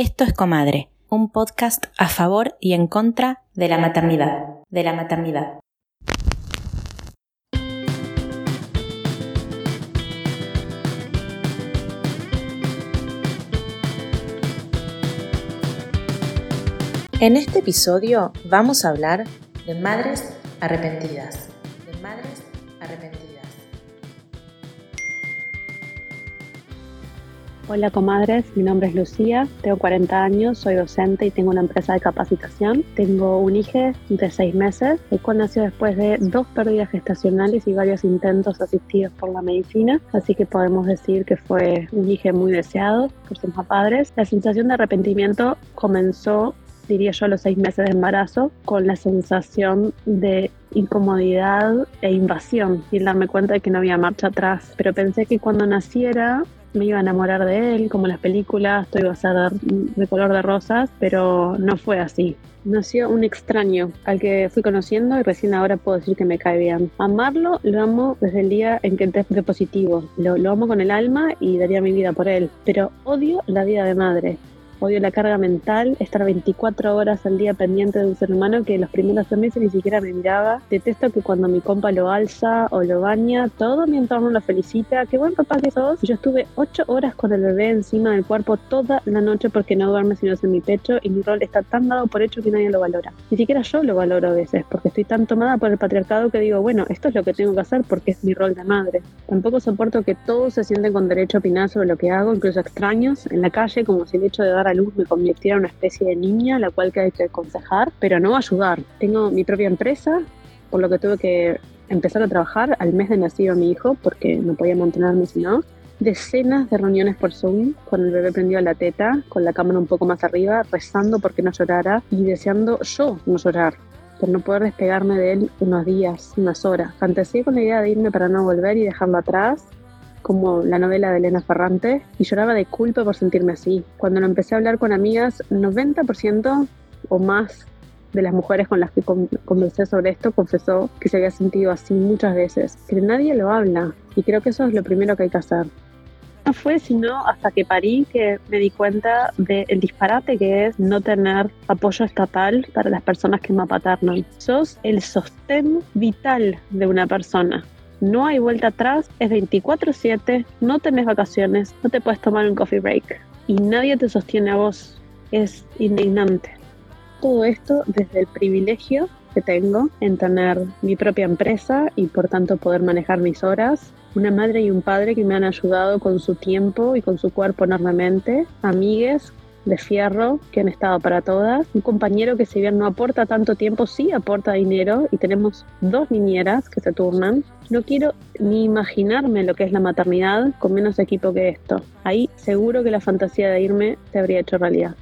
Esto es Comadre, un podcast a favor y en contra de la maternidad, de la maternidad. En este episodio vamos a hablar de madres arrepentidas, Hola comadres, mi nombre es Lucía, tengo 40 años, soy docente y tengo una empresa de capacitación. Tengo un hijo de 6 meses, el cual nació después de dos pérdidas gestacionales y varios intentos asistidos por la medicina, así que podemos decir que fue un hijo muy deseado por sus padres. La sensación de arrepentimiento comenzó diría yo, a los seis meses de embarazo, con la sensación de incomodidad e invasión y darme cuenta de que no había marcha atrás. Pero pensé que cuando naciera me iba a enamorar de él, como las películas, todo iba a ser de color de rosas, pero no fue así. Nació un extraño al que fui conociendo y recién ahora puedo decir que me cae bien. Amarlo lo amo desde el día en que entré positivo. Lo, lo amo con el alma y daría mi vida por él. Pero odio la vida de madre. Odio la carga mental, estar 24 horas al día pendiente de un ser humano que los primeros tres meses ni siquiera me miraba. Detesto que cuando mi compa lo alza o lo baña, todo mi entorno lo felicita. Qué buen papá que sos. Yo estuve 8 horas con el bebé encima del cuerpo toda la noche porque no duerme sino en mi pecho y mi rol está tan dado por hecho que nadie lo valora. Ni siquiera yo lo valoro a veces porque estoy tan tomada por el patriarcado que digo, bueno, esto es lo que tengo que hacer porque es mi rol de madre. Tampoco soporto que todos se sienten con derecho a opinar sobre lo que hago, incluso extraños, en la calle, como si el hecho de dar luz me convirtiera en una especie de niña, la cual hay que aconsejar, pero no ayudar. Tengo mi propia empresa, por lo que tuve que empezar a trabajar al mes de nacido mi hijo, porque no podía mantenerme si no. Decenas de reuniones por Zoom, con el bebé prendido a la teta, con la cámara un poco más arriba, rezando porque no llorara y deseando yo no llorar por no poder despegarme de él unos días, unas horas. Fantaseé con la idea de irme para no volver y dejarlo atrás, como la novela de Elena Ferrante, y lloraba de culpa por sentirme así. Cuando lo empecé a hablar con amigas, 90% o más de las mujeres con las que conversé sobre esto confesó que se había sentido así muchas veces, que nadie lo habla, y creo que eso es lo primero que hay que hacer. No fue sino hasta que parí que me di cuenta del disparate que es no tener apoyo estatal para las personas que me apaternan. Sos el sostén vital de una persona no hay vuelta atrás, es 24/7, no tenés vacaciones, no te puedes tomar un coffee break y nadie te sostiene a vos. Es indignante. Todo esto desde el privilegio que tengo en tener mi propia empresa y por tanto poder manejar mis horas, una madre y un padre que me han ayudado con su tiempo y con su cuerpo enormemente, amigues de fierro que han estado para todas. Un compañero que si bien no aporta tanto tiempo, sí aporta dinero y tenemos dos niñeras que se turnan. No quiero ni imaginarme lo que es la maternidad con menos equipo que esto. Ahí seguro que la fantasía de irme se habría hecho realidad.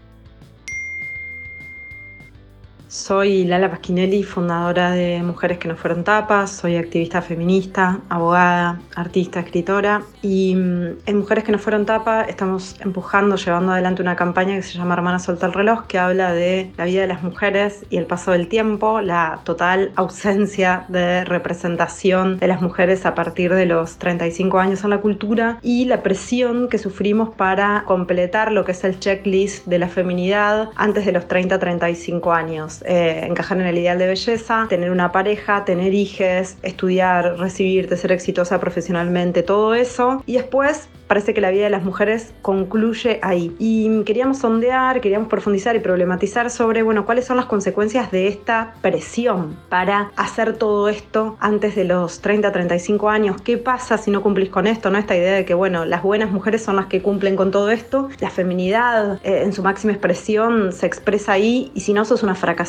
Soy Lala Pasquinelli, fundadora de Mujeres que no fueron tapas, soy activista feminista, abogada, artista, escritora y mm, en Mujeres que no fueron tapas estamos empujando, llevando adelante una campaña que se llama Hermana Solta el Reloj que habla de la vida de las mujeres y el paso del tiempo, la total ausencia de representación de las mujeres a partir de los 35 años en la cultura y la presión que sufrimos para completar lo que es el checklist de la feminidad antes de los 30-35 años. Eh, encajar en el ideal de belleza, tener una pareja, tener hijos, estudiar, recibirte, ser exitosa profesionalmente, todo eso. Y después parece que la vida de las mujeres concluye ahí. Y queríamos sondear, queríamos profundizar y problematizar sobre, bueno, cuáles son las consecuencias de esta presión para hacer todo esto antes de los 30, 35 años. ¿Qué pasa si no cumplís con esto? ¿No? Esta idea de que, bueno, las buenas mujeres son las que cumplen con todo esto. La feminidad eh, en su máxima expresión se expresa ahí y si no, sos una fracasada.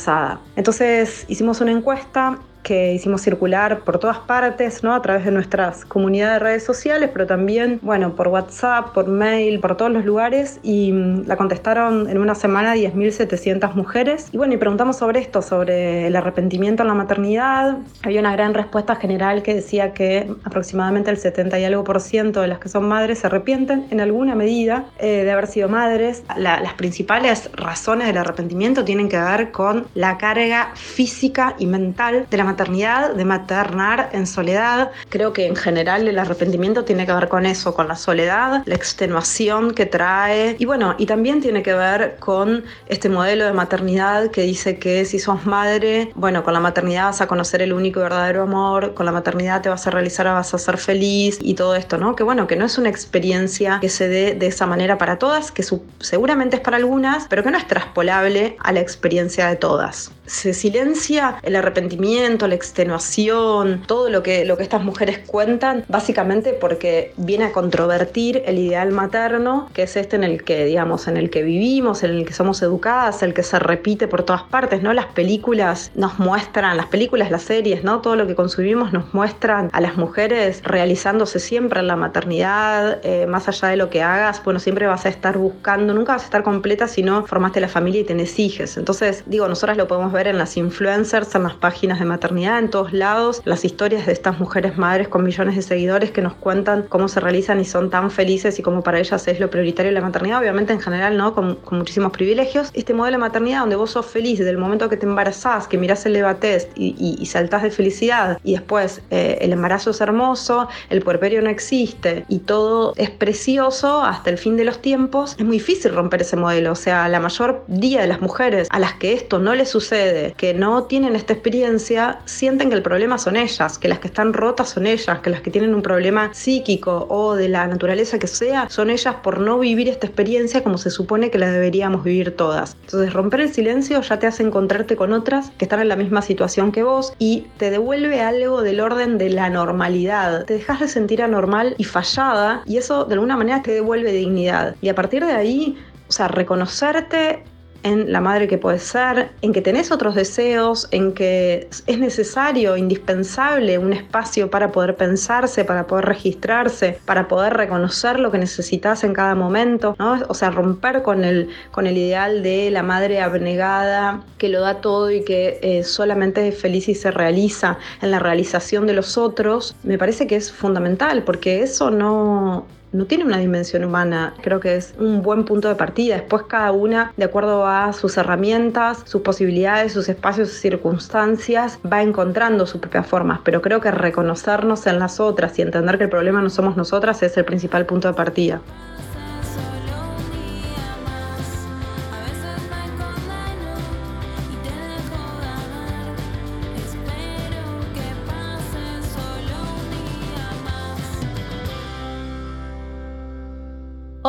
Entonces hicimos una encuesta que hicimos circular por todas partes, ¿no? A través de nuestras comunidades de redes sociales, pero también, bueno, por WhatsApp, por mail, por todos los lugares y mm, la contestaron en una semana 10.700 mujeres. Y bueno, y preguntamos sobre esto, sobre el arrepentimiento en la maternidad. Había una gran respuesta general que decía que aproximadamente el 70 y algo por ciento de las que son madres se arrepienten en alguna medida eh, de haber sido madres. las principales razones del arrepentimiento tienen que ver con la carga física y mental de la maternidad, de maternar en soledad. Creo que en general el arrepentimiento tiene que ver con eso, con la soledad, la extenuación que trae y bueno, y también tiene que ver con este modelo de maternidad que dice que si sos madre, bueno, con la maternidad vas a conocer el único y verdadero amor, con la maternidad te vas a realizar, vas a ser feliz y todo esto, ¿no? Que bueno, que no es una experiencia que se dé de esa manera para todas, que seguramente es para algunas, pero que no es traspolable a la experiencia de todas. Se silencia el arrepentimiento, la extenuación, todo lo que, lo que estas mujeres cuentan, básicamente porque viene a controvertir el ideal materno, que es este en el que, digamos, en el que vivimos, en el que somos educadas, el que se repite por todas partes, ¿no? Las películas nos muestran, las películas, las series, ¿no? Todo lo que consumimos nos muestran a las mujeres realizándose siempre en la maternidad, eh, más allá de lo que hagas, bueno, siempre vas a estar buscando, nunca vas a estar completa si no formaste la familia y tenés hijos. Entonces, digo, nosotras lo podemos ver ver en las influencers, en las páginas de maternidad, en todos lados, las historias de estas mujeres madres con millones de seguidores que nos cuentan cómo se realizan y son tan felices y cómo para ellas es lo prioritario la maternidad, obviamente en general, ¿no? Con, muchísimos privilegios. Este modelo de maternidad donde vos sos feliz desde el momento que te embarazás, que mirás el Eva Test y, y, saltás de felicidad y después eh, el embarazo es hermoso, el puerperio no existe y todo es precioso hasta el fin de los tiempos, es muy difícil romper ese modelo. O sea, la mayor día de las mujeres a las que esto no les sucede que no tienen esta experiencia sienten que el problema son ellas, que las que están rotas son ellas, que las que tienen un problema psíquico o de la naturaleza que sea, son ellas por no vivir esta experiencia como se supone que la deberíamos vivir todas. Entonces romper el silencio ya te hace encontrarte con otras que están en la misma situación que vos y te devuelve algo del orden de la normalidad. Te dejas de sentir anormal y fallada y eso de alguna manera te devuelve dignidad. Y a partir de ahí, o sea, reconocerte en la madre que puedes ser, en que tenés otros deseos, en que es necesario, indispensable un espacio para poder pensarse, para poder registrarse, para poder reconocer lo que necesitas en cada momento, ¿no? O sea, romper con el, con el ideal de la madre abnegada que lo da todo y que eh, solamente es feliz y se realiza en la realización de los otros, me parece que es fundamental porque eso no, no tiene una dimensión humana. Creo que es un buen punto de partida. Después cada una, de acuerdo a sus herramientas, sus posibilidades, sus espacios, sus circunstancias, va encontrando sus propias formas. Pero creo que reconocernos en las otras y entender que el problema no somos nosotras es el principal punto de partida.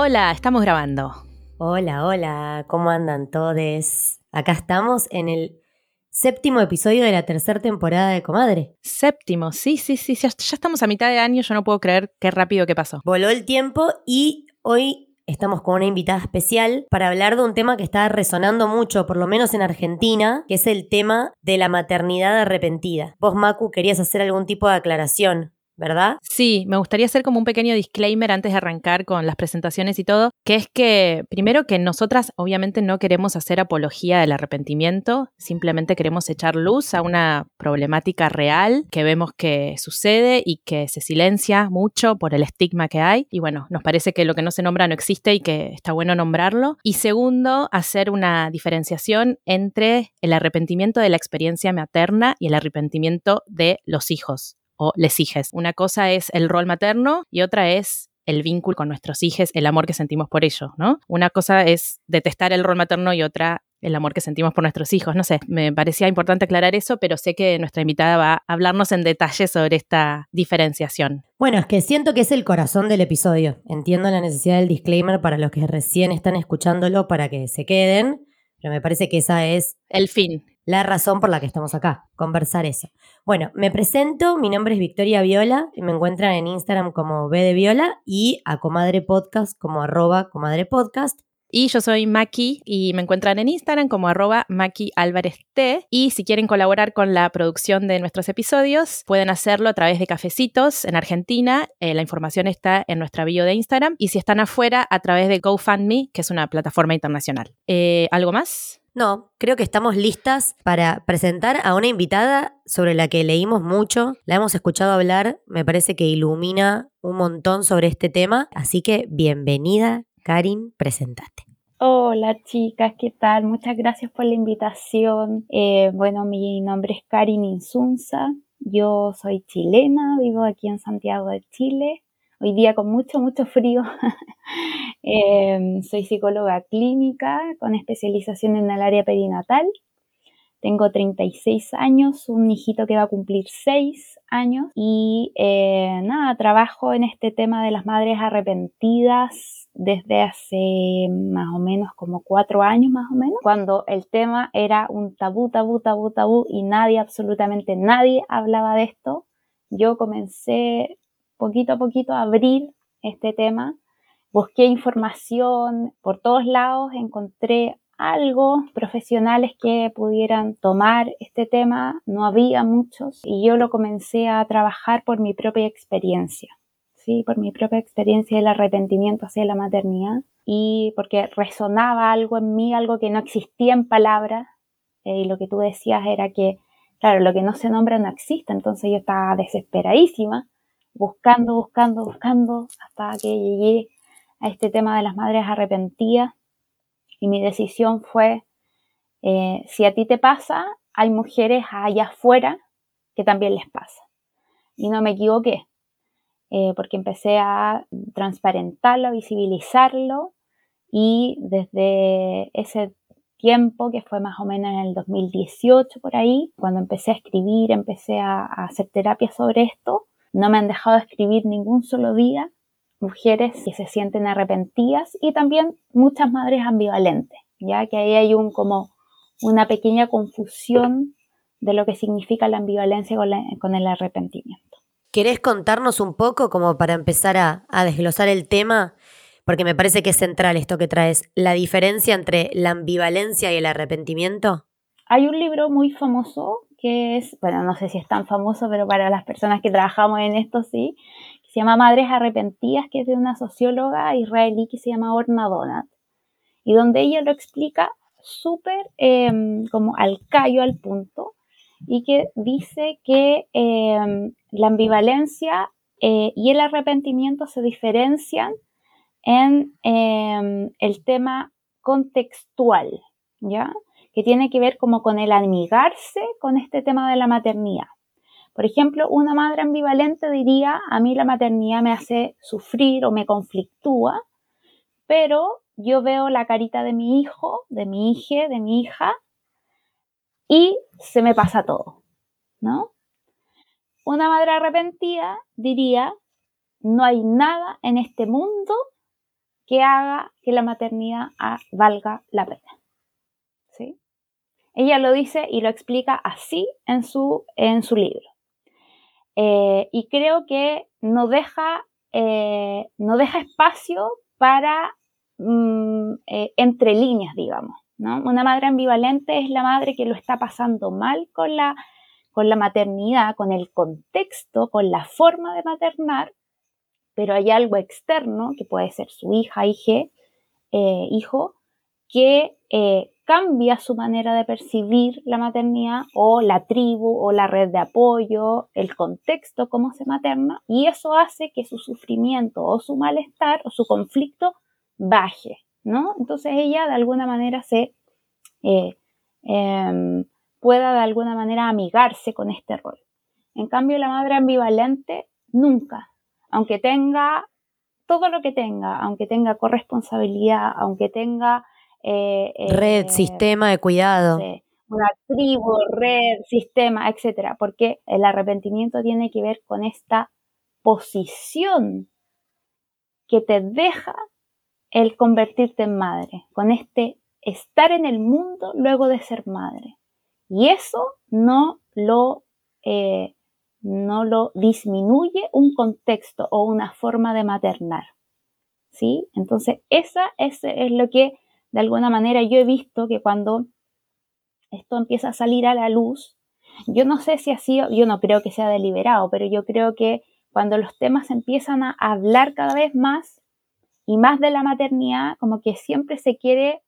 Hola, estamos grabando. Hola, hola, ¿cómo andan todos? Acá estamos en el séptimo episodio de la tercera temporada de Comadre. Séptimo, sí, sí, sí, ya, ya estamos a mitad de año, yo no puedo creer qué rápido que pasó. Voló el tiempo y hoy estamos con una invitada especial para hablar de un tema que está resonando mucho, por lo menos en Argentina, que es el tema de la maternidad arrepentida. Vos, Macu, querías hacer algún tipo de aclaración ¿verdad? Sí, me gustaría hacer como un pequeño disclaimer antes de arrancar con las presentaciones y todo, que es que primero que nosotras obviamente no queremos hacer apología del arrepentimiento, simplemente queremos echar luz a una problemática real que vemos que sucede y que se silencia mucho por el estigma que hay. Y bueno, nos parece que lo que no se nombra no existe y que está bueno nombrarlo. Y segundo, hacer una diferenciación entre el arrepentimiento de la experiencia materna y el arrepentimiento de los hijos o les hijes. Una cosa es el rol materno y otra es el vínculo con nuestros hijos, el amor que sentimos por ellos, ¿no? Una cosa es detestar el rol materno y otra el amor que sentimos por nuestros hijos. No sé, me parecía importante aclarar eso, pero sé que nuestra invitada va a hablarnos en detalle sobre esta diferenciación. Bueno, es que siento que es el corazón del episodio. Entiendo la necesidad del disclaimer para los que recién están escuchándolo para que se queden, pero me parece que esa es... El fin la razón por la que estamos acá, conversar eso. Bueno, me presento, mi nombre es Victoria Viola, y me encuentran en Instagram como B de Viola y a Comadre Podcast como arroba Comadre Podcast. Y yo soy Maki y me encuentran en Instagram como arroba Maki Álvarez T. Y si quieren colaborar con la producción de nuestros episodios, pueden hacerlo a través de cafecitos en Argentina. Eh, la información está en nuestra bio de Instagram. Y si están afuera, a través de GoFundMe, que es una plataforma internacional. Eh, ¿Algo más? No, creo que estamos listas para presentar a una invitada sobre la que leímos mucho, la hemos escuchado hablar, me parece que ilumina un montón sobre este tema, así que bienvenida, Karin, presentate. Hola chicas, ¿qué tal? Muchas gracias por la invitación. Eh, bueno, mi nombre es Karin Insunza, yo soy chilena, vivo aquí en Santiago de Chile, hoy día con mucho, mucho frío. Em, soy psicóloga clínica con especialización en el área perinatal. Tengo 36 años, un hijito que va a cumplir 6 años y eh, nada, trabajo en este tema de las madres arrepentidas desde hace más o menos como 4 años más o menos, cuando el tema era un tabú, tabú, tabú, tabú y nadie, absolutamente nadie hablaba de esto. Yo comencé poquito a poquito abrir este tema. Busqué información por todos lados, encontré algo, profesionales que pudieran tomar este tema, no había muchos y yo lo comencé a trabajar por mi propia experiencia, ¿sí? Por mi propia experiencia del arrepentimiento hacia la maternidad y porque resonaba algo en mí, algo que no existía en palabras eh, y lo que tú decías era que, claro, lo que no se nombra no existe, entonces yo estaba desesperadísima buscando, buscando, buscando hasta que llegué a este tema de las madres arrepentidas y mi decisión fue, eh, si a ti te pasa, hay mujeres allá afuera que también les pasa. Y no me equivoqué, eh, porque empecé a transparentarlo, a visibilizarlo y desde ese tiempo, que fue más o menos en el 2018 por ahí, cuando empecé a escribir, empecé a hacer terapia sobre esto, no me han dejado escribir ningún solo día mujeres que se sienten arrepentidas y también muchas madres ambivalentes, ya que ahí hay un como una pequeña confusión de lo que significa la ambivalencia con, el arrepentimiento. ¿Querés contarnos un poco como para empezar a, a desglosar el tema? Porque me parece que es central esto que traes, la diferencia entre la ambivalencia y el arrepentimiento. Hay un libro muy famoso que es, bueno, no sé si es tan famoso, pero para las personas que trabajamos en esto sí, se llama Madres Arrepentidas, que es de una socióloga israelí que se llama Orna Donat, y donde ella lo explica súper em, como al callo, al punto, y que dice que em, la ambivalencia eh, y el arrepentimiento se diferencian en em, el tema contextual, ¿ya? Que tiene que ver como con el amigarse con este tema de la maternidad. Por ejemplo, una madre ambivalente diría, a mí la maternidad me hace sufrir o me conflictúa, pero yo veo la carita de mi hijo, de mi hija, de mi hija, y se me pasa todo, ¿no? Una madre arrepentida diría, no hay nada en este mundo que haga que la maternidad valga la pena. Ella lo dice y lo explica así en su, en su libro. Eh, y creo que no deja, eh, no deja espacio para mm, eh, entre líneas, digamos. ¿no? Una madre ambivalente es la madre que lo está pasando mal con la, con la maternidad, con el contexto, con la forma de maternar, pero hay algo externo, que puede ser su hija, hijo, que cambia su manera de percibir la maternidad o la tribu o la red de apoyo, el contexto, cómo se materna, y eso hace que su sufrimiento o su malestar o su conflicto baje, ¿no? Entonces ella de alguna manera se eh, em, pueda de alguna manera amigarse con este rol. En cambio, la madre ambivalente nunca, aunque tenga todo lo que tenga, aunque tenga corresponsabilidad, aunque tenga eh, red, eh, sistema de cuidado. una tribu, red, sistema, etcétera, porque el arrepentimiento tiene que ver con esta posición que te deja el convertirte en madre, con este estar en el mundo luego de ser madre. Y eso no lo, eh, no lo disminuye un contexto o una forma de maternar. ¿Sí? Entonces, esa es, es lo que de alguna manera yo he visto que cuando esto empieza a salir a la luz, yo no sé si ha sido, yo no creo que sea deliberado, pero yo creo que cuando los temas empiezan a hablar cada vez más y más de la maternidad, como que siempre se quiere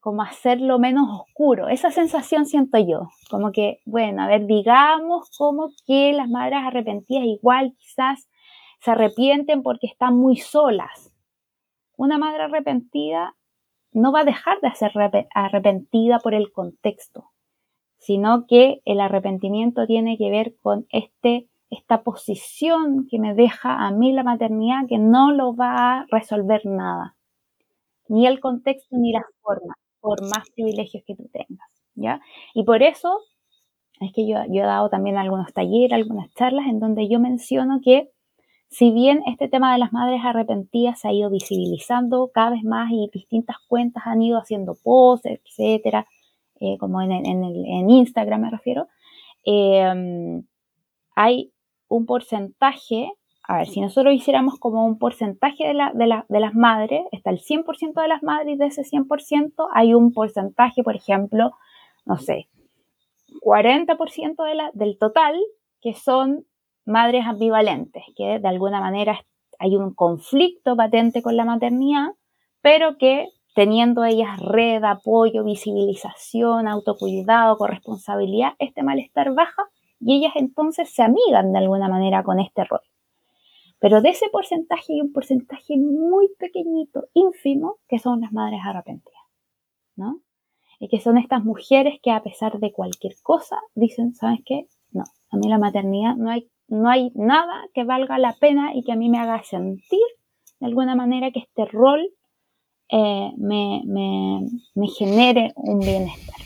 como hacerlo menos oscuro. Esa sensación siento yo, como que, bueno, a ver, digamos como que las madres arrepentidas igual quizás se arrepienten porque están muy solas. Una madre arrepentida no va a dejar de ser arrepentida por el contexto, sino que el arrepentimiento tiene que ver con este, esta posición que me deja a mí la maternidad que no lo va a resolver nada, ni el contexto ni la forma, por más privilegios que tú tengas, ¿ya? Y por eso es que yo, yo he dado también algunos talleres, algunas charlas en donde yo menciono que si bien este tema de las madres arrepentidas se ha ido visibilizando cada vez más y distintas cuentas han ido haciendo posts, etcétera, eh, como en, en, Instagram me refiero, em, hay un porcentaje, a ver, si nosotros hiciéramos como un porcentaje de, la, de, de las madres, está el 100% de las madres y de ese 100% hay un porcentaje, por ejemplo, no sé, 40% de la, del total que son madres ambivalentes, que de alguna manera hay un conflicto patente con la maternidad, pero que teniendo ellas red, apoyo, visibilización, autocuidado, corresponsabilidad, este malestar baja y ellas entonces se amigan de alguna manera con este rol. Pero de ese porcentaje hay un porcentaje muy pequeñito, ínfimo, que son las madres arrepentidas, ¿no? Y que son estas mujeres que a pesar de cualquier cosa dicen, ¿sabes qué? No, a mí la maternidad no hay no hay nada que valga la pena y que a mí me haga sentir de alguna manera que este rol eh, me, genere un bienestar.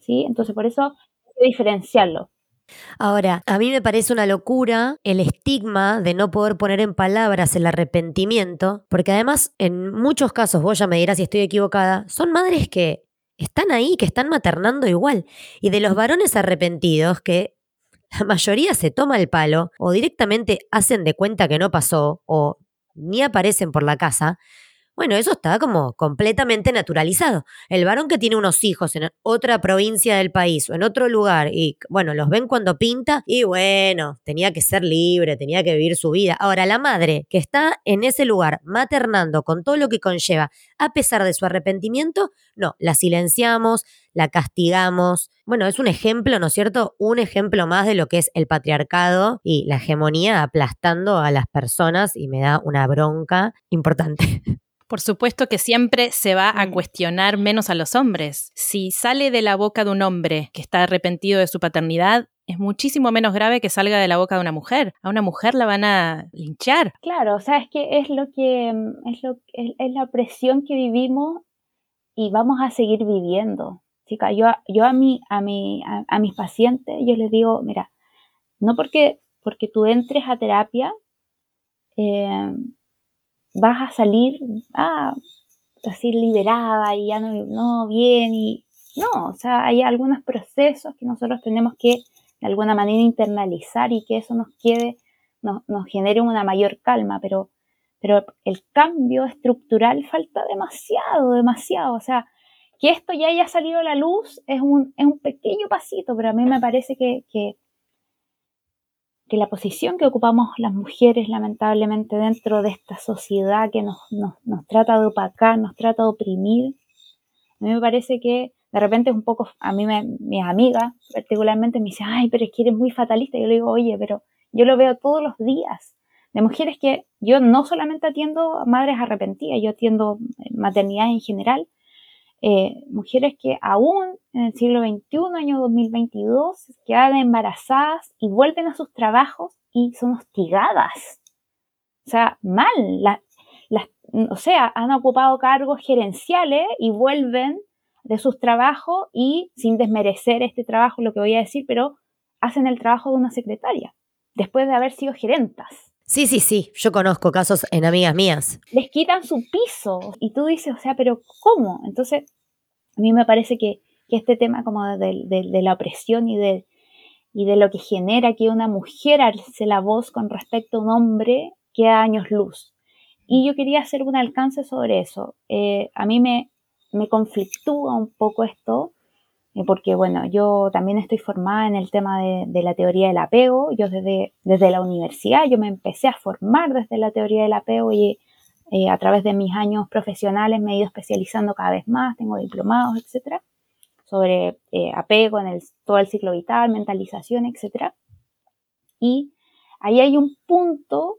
¿sí? Entonces, por eso hay que diferenciarlo. Ahora, a mí me parece una locura el estigma de no poder poner en palabras el arrepentimiento, porque además en muchos casos, vos ya me dirás si estoy equivocada, son madres que están ahí, que están maternando igual. Y de los varones arrepentidos, que la mayoría se toma el palo o directamente hacen de cuenta que no pasó o ni aparecen por la casa, bueno, eso está como completamente naturalizado. El varón que tiene unos hijos en otra provincia del país o en otro lugar y, bueno, los ven cuando pinta y, bueno, tenía que ser libre, tenía que vivir su vida. Ahora, la madre que está en ese lugar maternando con todo lo que conlleva, a pesar de su arrepentimiento, no, la silenciamos, la castigamos. Bueno, es un ejemplo, ¿no es cierto? Un ejemplo más de lo que es el patriarcado y la hegemonía aplastando a las personas y me da una bronca importante. Por supuesto que siempre se va a mm. cuestionar menos a los hombres. Si sale de la boca de un hombre que está arrepentido de su paternidad, es muchísimo menos grave que salga de la boca de una mujer. A una mujer la van a linchar. Claro, o sea, es que es lo que es, lo, es, la presión que vivimos y vamos a seguir viviendo. Chica, yo, yo a, mi, a, a, mis pacientes, yo les digo, mira, no porque, porque tú entres a terapia, eh, vas a salir ah, así liberada y ya no, no bien y no, o sea, hay algunos procesos que nosotros tenemos que de alguna manera internalizar y que eso nos quede, nos, genere una mayor calma, pero, pero el cambio estructural falta demasiado, demasiado, o sea, que esto ya haya salido a la luz es un, es un pequeño pasito, pero a mí me parece que que la posición que ocupamos las mujeres lamentablemente dentro de esta sociedad que nos, trata de opacar, nos trata de oprimir, a mí me parece que de repente es un poco, a mí me, mis amigas particularmente me dicen, ay, pero es que eres muy fatalista. yo le digo, oye, pero yo lo veo todos los días de mujeres que yo no solamente atiendo a madres arrepentidas, yo atiendo maternidad en general, eh, mujeres que aún en el siglo XXI, año 2022, quedan embarazadas y vuelven a sus trabajos y son hostigadas. O sea, mal. o sea, han ocupado cargos gerenciales y vuelven de sus trabajos y sin desmerecer este trabajo, lo que voy a decir, pero hacen el trabajo de una secretaria, después de haber sido gerentas. Sí, sí, sí, yo conozco casos en amigas mías. Les quitan su piso y tú dices, o sea, pero ¿cómo? Entonces, a mí me parece que, este tema como de, la opresión y de, y de lo que genera que una mujer alce la voz con respecto a un hombre queda años luz. Y yo quería hacer un alcance sobre eso. Eh, a mí me, me conflictúa un poco esto porque bueno, yo también estoy formada en el tema de, la teoría del apego, yo desde, desde la universidad, yo me empecé a formar desde la teoría del apego y eh, a través de mis años profesionales me he ido especializando cada vez más, tengo diplomados, etcétera, sobre eh, apego en el, todo el ciclo vital, mentalización, etcétera. Y ahí hay un punto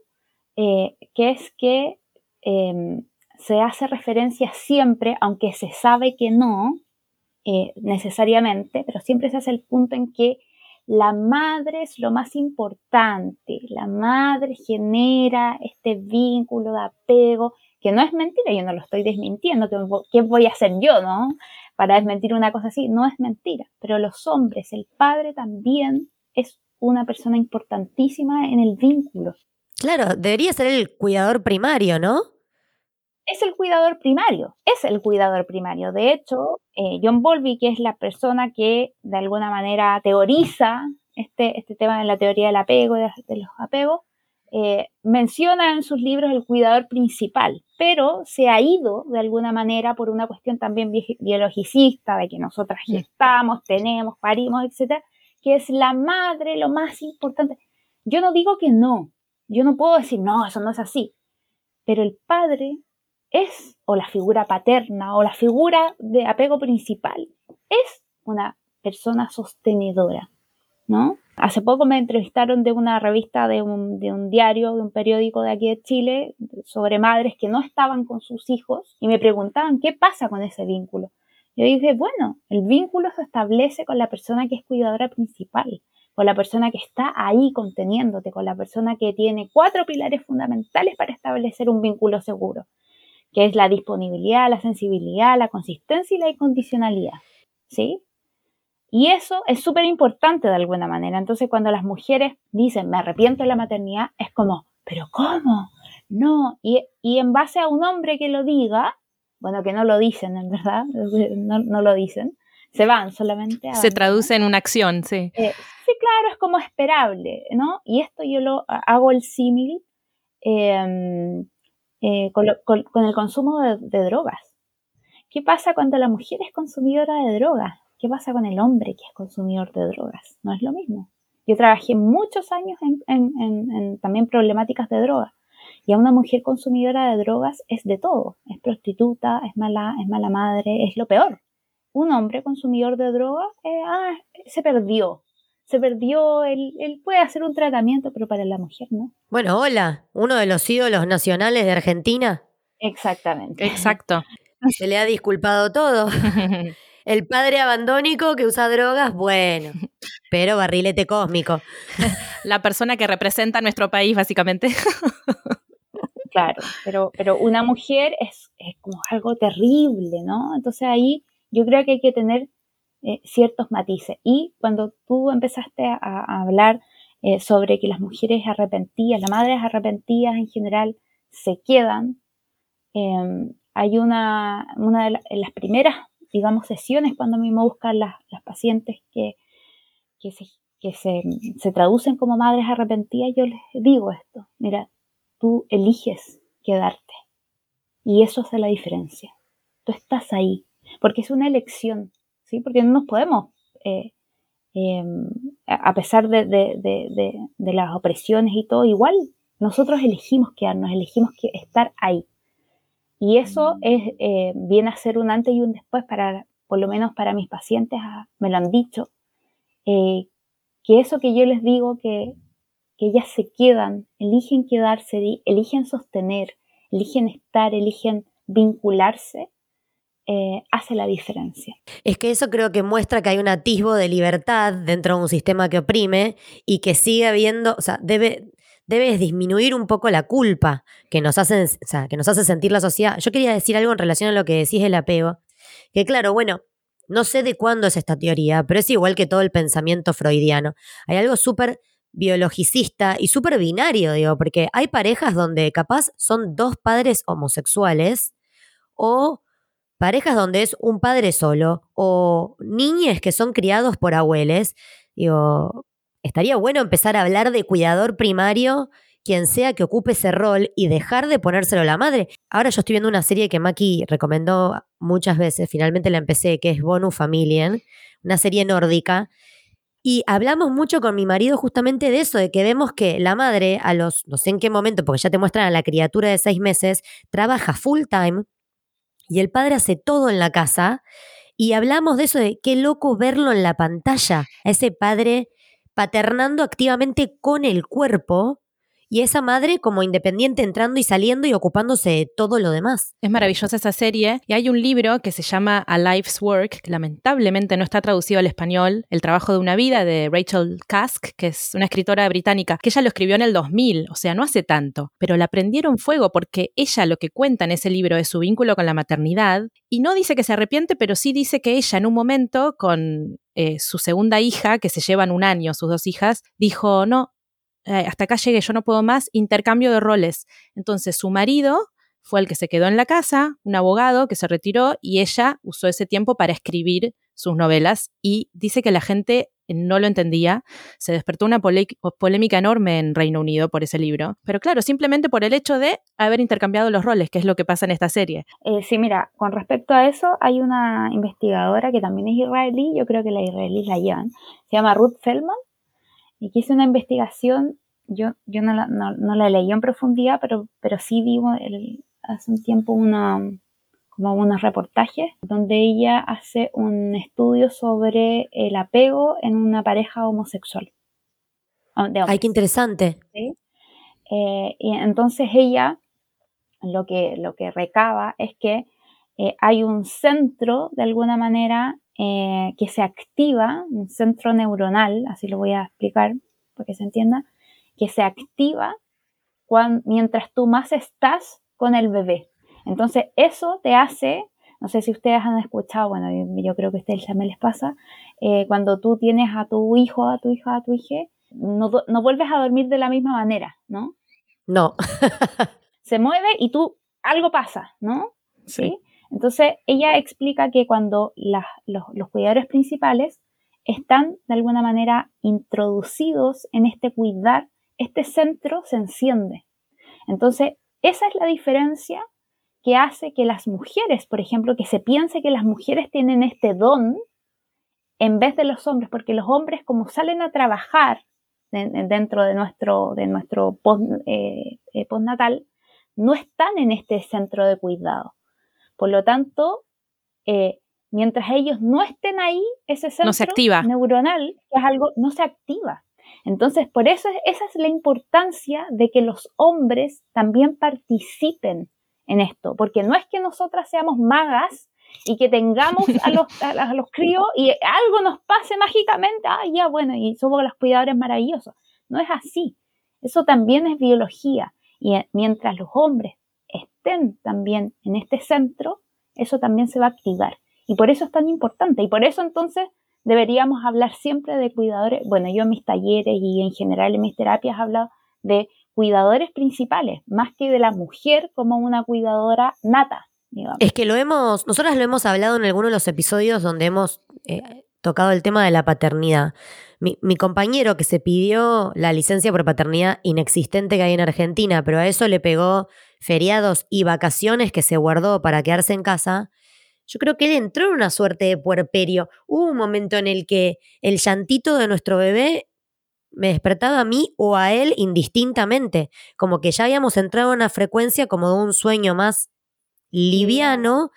que es que em, se hace referencia siempre, aunque se sabe que no eh, necesariamente, pero siempre se hace el punto en que la madre es lo más importante, la madre genera este vínculo de apego, que no es mentira, yo no lo estoy desmintiendo, ¿qué voy a hacer yo, no? Para desmentir una cosa así, no es mentira, pero los hombres, el padre también es una persona importantísima en el vínculo. Claro, debería ser el cuidador primario, ¿no? Es el cuidador primario, es el cuidador primario. De hecho, eh, John Bowlby, que es la persona que de alguna manera teoriza este, este tema de la teoría del apego, de, de los apegos, eh, menciona en sus libros el cuidador principal, pero se ha ido de alguna manera por una cuestión también biologicista, de que nosotras gestamos, tenemos, parimos, etcétera, que es la madre lo más importante. Yo no digo que no, yo no puedo decir, no, eso no es así, pero el padre es, o la figura paterna, o la figura de apego principal, es una persona sostenedora, ¿no? Hace poco me entrevistaron de una revista, de un, de un, diario, de un periódico de aquí de Chile, sobre madres que no estaban con sus hijos y me preguntaban qué pasa con ese vínculo. Yo dije, bueno, el vínculo se establece con la persona que es cuidadora principal, con la persona que está ahí conteniéndote, con la persona que tiene cuatro pilares fundamentales para establecer un vínculo seguro que es la disponibilidad, la sensibilidad, la consistencia y la incondicionalidad. ¿Sí? Y eso es súper importante de alguna manera. Entonces, cuando las mujeres dicen, me arrepiento de la maternidad, es como, ¿pero cómo? No. Y, en base a un hombre que lo diga, bueno, que no lo dicen, en verdad, no, lo dicen, se van solamente a... Se traduce en una acción, sí. Eh, sí, claro, es como esperable, ¿no? Y esto yo lo hago el símil em, eh, con, el consumo de, drogas. ¿Qué pasa cuando la mujer es consumidora de drogas? ¿Qué pasa con el hombre que es consumidor de drogas? No es lo mismo. Yo trabajé muchos años en, también problemáticas de drogas. Y a una mujer consumidora de drogas es de todo. Es prostituta, es mala, es mala madre, es lo peor. Un hombre consumidor de drogas, eh, ah, se perdió se perdió, él, él puede hacer un tratamiento, pero para la mujer no. Bueno, hola, uno de los ídolos nacionales de Argentina. Exactamente. Exacto. Se le ha disculpado todo. El padre abandónico que usa drogas, bueno, pero barrilete cósmico. La persona que representa a nuestro país, básicamente. Claro, pero, pero una mujer es, es como algo terrible, ¿no? Entonces ahí yo creo que hay que tener eh, ciertos matices. Y cuando tú empezaste a, hablar eh, sobre que las mujeres arrepentidas, las madres arrepentidas en general, se quedan, em, hay una, una de las primeras, digamos, sesiones cuando a mí me buscan las, las pacientes que, que, se, que se, se traducen como madres arrepentidas, yo les digo esto, mira, tú eliges quedarte. Y eso hace la diferencia. Tú estás ahí, porque es una elección. Porque no nos podemos, eh, em, a pesar de, las opresiones y todo, igual nosotros elegimos quedarnos, elegimos que estar ahí. Y eso mm. es, eh, viene a ser un antes y un después para, por lo menos para mis pacientes, ah, me lo han dicho, eh, que eso que yo les digo, que, que ellas se quedan, eligen quedarse, eligen sostener, eligen estar, eligen vincularse, eh, hace la diferencia. Es que eso creo que muestra que hay un atisbo de libertad dentro de un sistema que oprime y que sigue habiendo, o sea, debe, debe disminuir un poco la culpa que nos, hace, que nos hace sentir la sociedad. Yo quería decir algo en relación a lo que decís del apego, que claro, bueno, no sé de cuándo es esta teoría, pero es igual que todo el pensamiento freudiano. Hay algo súper biologicista y súper binario, digo, porque hay parejas donde capaz son dos padres homosexuales o parejas donde es un padre solo o niñes que son criados por abuelos, digo, estaría bueno empezar a hablar de cuidador primario, quien sea que ocupe ese rol y dejar de ponérselo a la madre. Ahora yo estoy viendo una serie que Maki recomendó muchas veces, finalmente la empecé, que es Bonu Familien, una serie nórdica. Y hablamos mucho con mi marido justamente de eso, de que vemos que la madre a los, no sé en qué momento, porque ya te muestran a la criatura de seis meses, trabaja full time, y el padre hace todo en la casa. Y hablamos de eso de qué loco verlo en la pantalla, a ese padre paternando activamente con el cuerpo y esa madre como independiente entrando y saliendo y ocupándose de todo lo demás. Es maravillosa esa serie y hay un libro que se llama A Life's Work, que lamentablemente no está traducido al español, El trabajo de una vida de Rachel Kask, que es una escritora británica, que ella lo escribió en el 2000, o sea, no hace tanto, pero la prendieron fuego porque ella lo que cuenta en ese libro es su vínculo con la maternidad y no dice que se arrepiente, pero sí dice que ella en un momento con eh, su segunda hija, que se llevan un año, sus dos hijas, dijo, no, eh, hasta acá llegué, yo no puedo más, intercambio de roles. Entonces su marido fue el que se quedó en la casa, un abogado que se retiró y ella usó ese tiempo para escribir sus novelas y dice que la gente no lo entendía. Se despertó una polémica enorme en Reino Unido por ese libro. Pero claro, simplemente por el hecho de haber intercambiado los roles, que es lo que pasa en esta serie. Eh, sí, mira, con respecto a eso, hay una investigadora que también es israelí, yo creo que la israelí la llevan, se llama Ruth Feldman, y que hizo una investigación, yo, yo no, la, no, la leí en profundidad, pero, pero sí vi hace un tiempo una, como unos reportajes donde ella hace un estudio sobre el apego en una pareja homosexual. Ah, Ay, qué interesante. Eh, y entonces ella lo que, lo que recaba es que eh, hay un centro, de alguna manera, eh, que se activa, un centro neuronal, así lo voy a explicar para que se entienda, que se activa cuando, mientras tú más estás con el bebé. Entonces, eso te hace, no sé si ustedes han escuchado, bueno, yo, creo que a ustedes ya me les pasa, eh, cuando tú tienes a tu hijo, a tu hija, a tu hija, no, no vuelves a dormir de la misma manera, ¿no? No. se mueve y tú, algo pasa, ¿no? Sí. Entonces, ella explica que cuando los, cuidadores principales están de alguna manera introducidos en este cuidar, este centro se enciende. Entonces, esa es la diferencia que hace que las mujeres, por ejemplo, que se piense que las mujeres tienen este don en vez de los hombres, porque los hombres como salen a trabajar dentro de nuestro, de nuestro eh, eh, postnatal, no están en este centro de cuidado. Por lo tanto, eh, mientras ellos no estén ahí, ese centro neuronal, que es algo, no se activa. Entonces, por eso esa es la importancia de que los hombres también participen en esto, porque no es que nosotras seamos magas y que tengamos a los, a, los críos y algo nos pase mágicamente, ah, ya bueno, y somos los cuidadores maravillosos. No es así. Eso también es biología. Y mientras los hombres estén también en este centro, eso también se va a activar. Y por eso es tan importante. Y por eso entonces deberíamos hablar siempre de cuidadores. Bueno, yo en mis talleres y en general en mis terapias he hablado de cuidadores principales, más que de la mujer como una cuidadora nata. Es que lo hemos, nosotras lo hemos hablado en algunos de los episodios donde hemos eh, tocado el tema de la paternidad. Mi, mi, compañero que se pidió la licencia por paternidad inexistente que hay en Argentina, pero a eso le pegó feriados y vacaciones que se guardó para quedarse en casa, yo creo que él entró en una suerte de puerperio. Hubo un momento en el que el llantito de nuestro bebé me despertaba a mí o a él indistintamente, como que ya habíamos entrado en una frecuencia como de un sueño más liviano,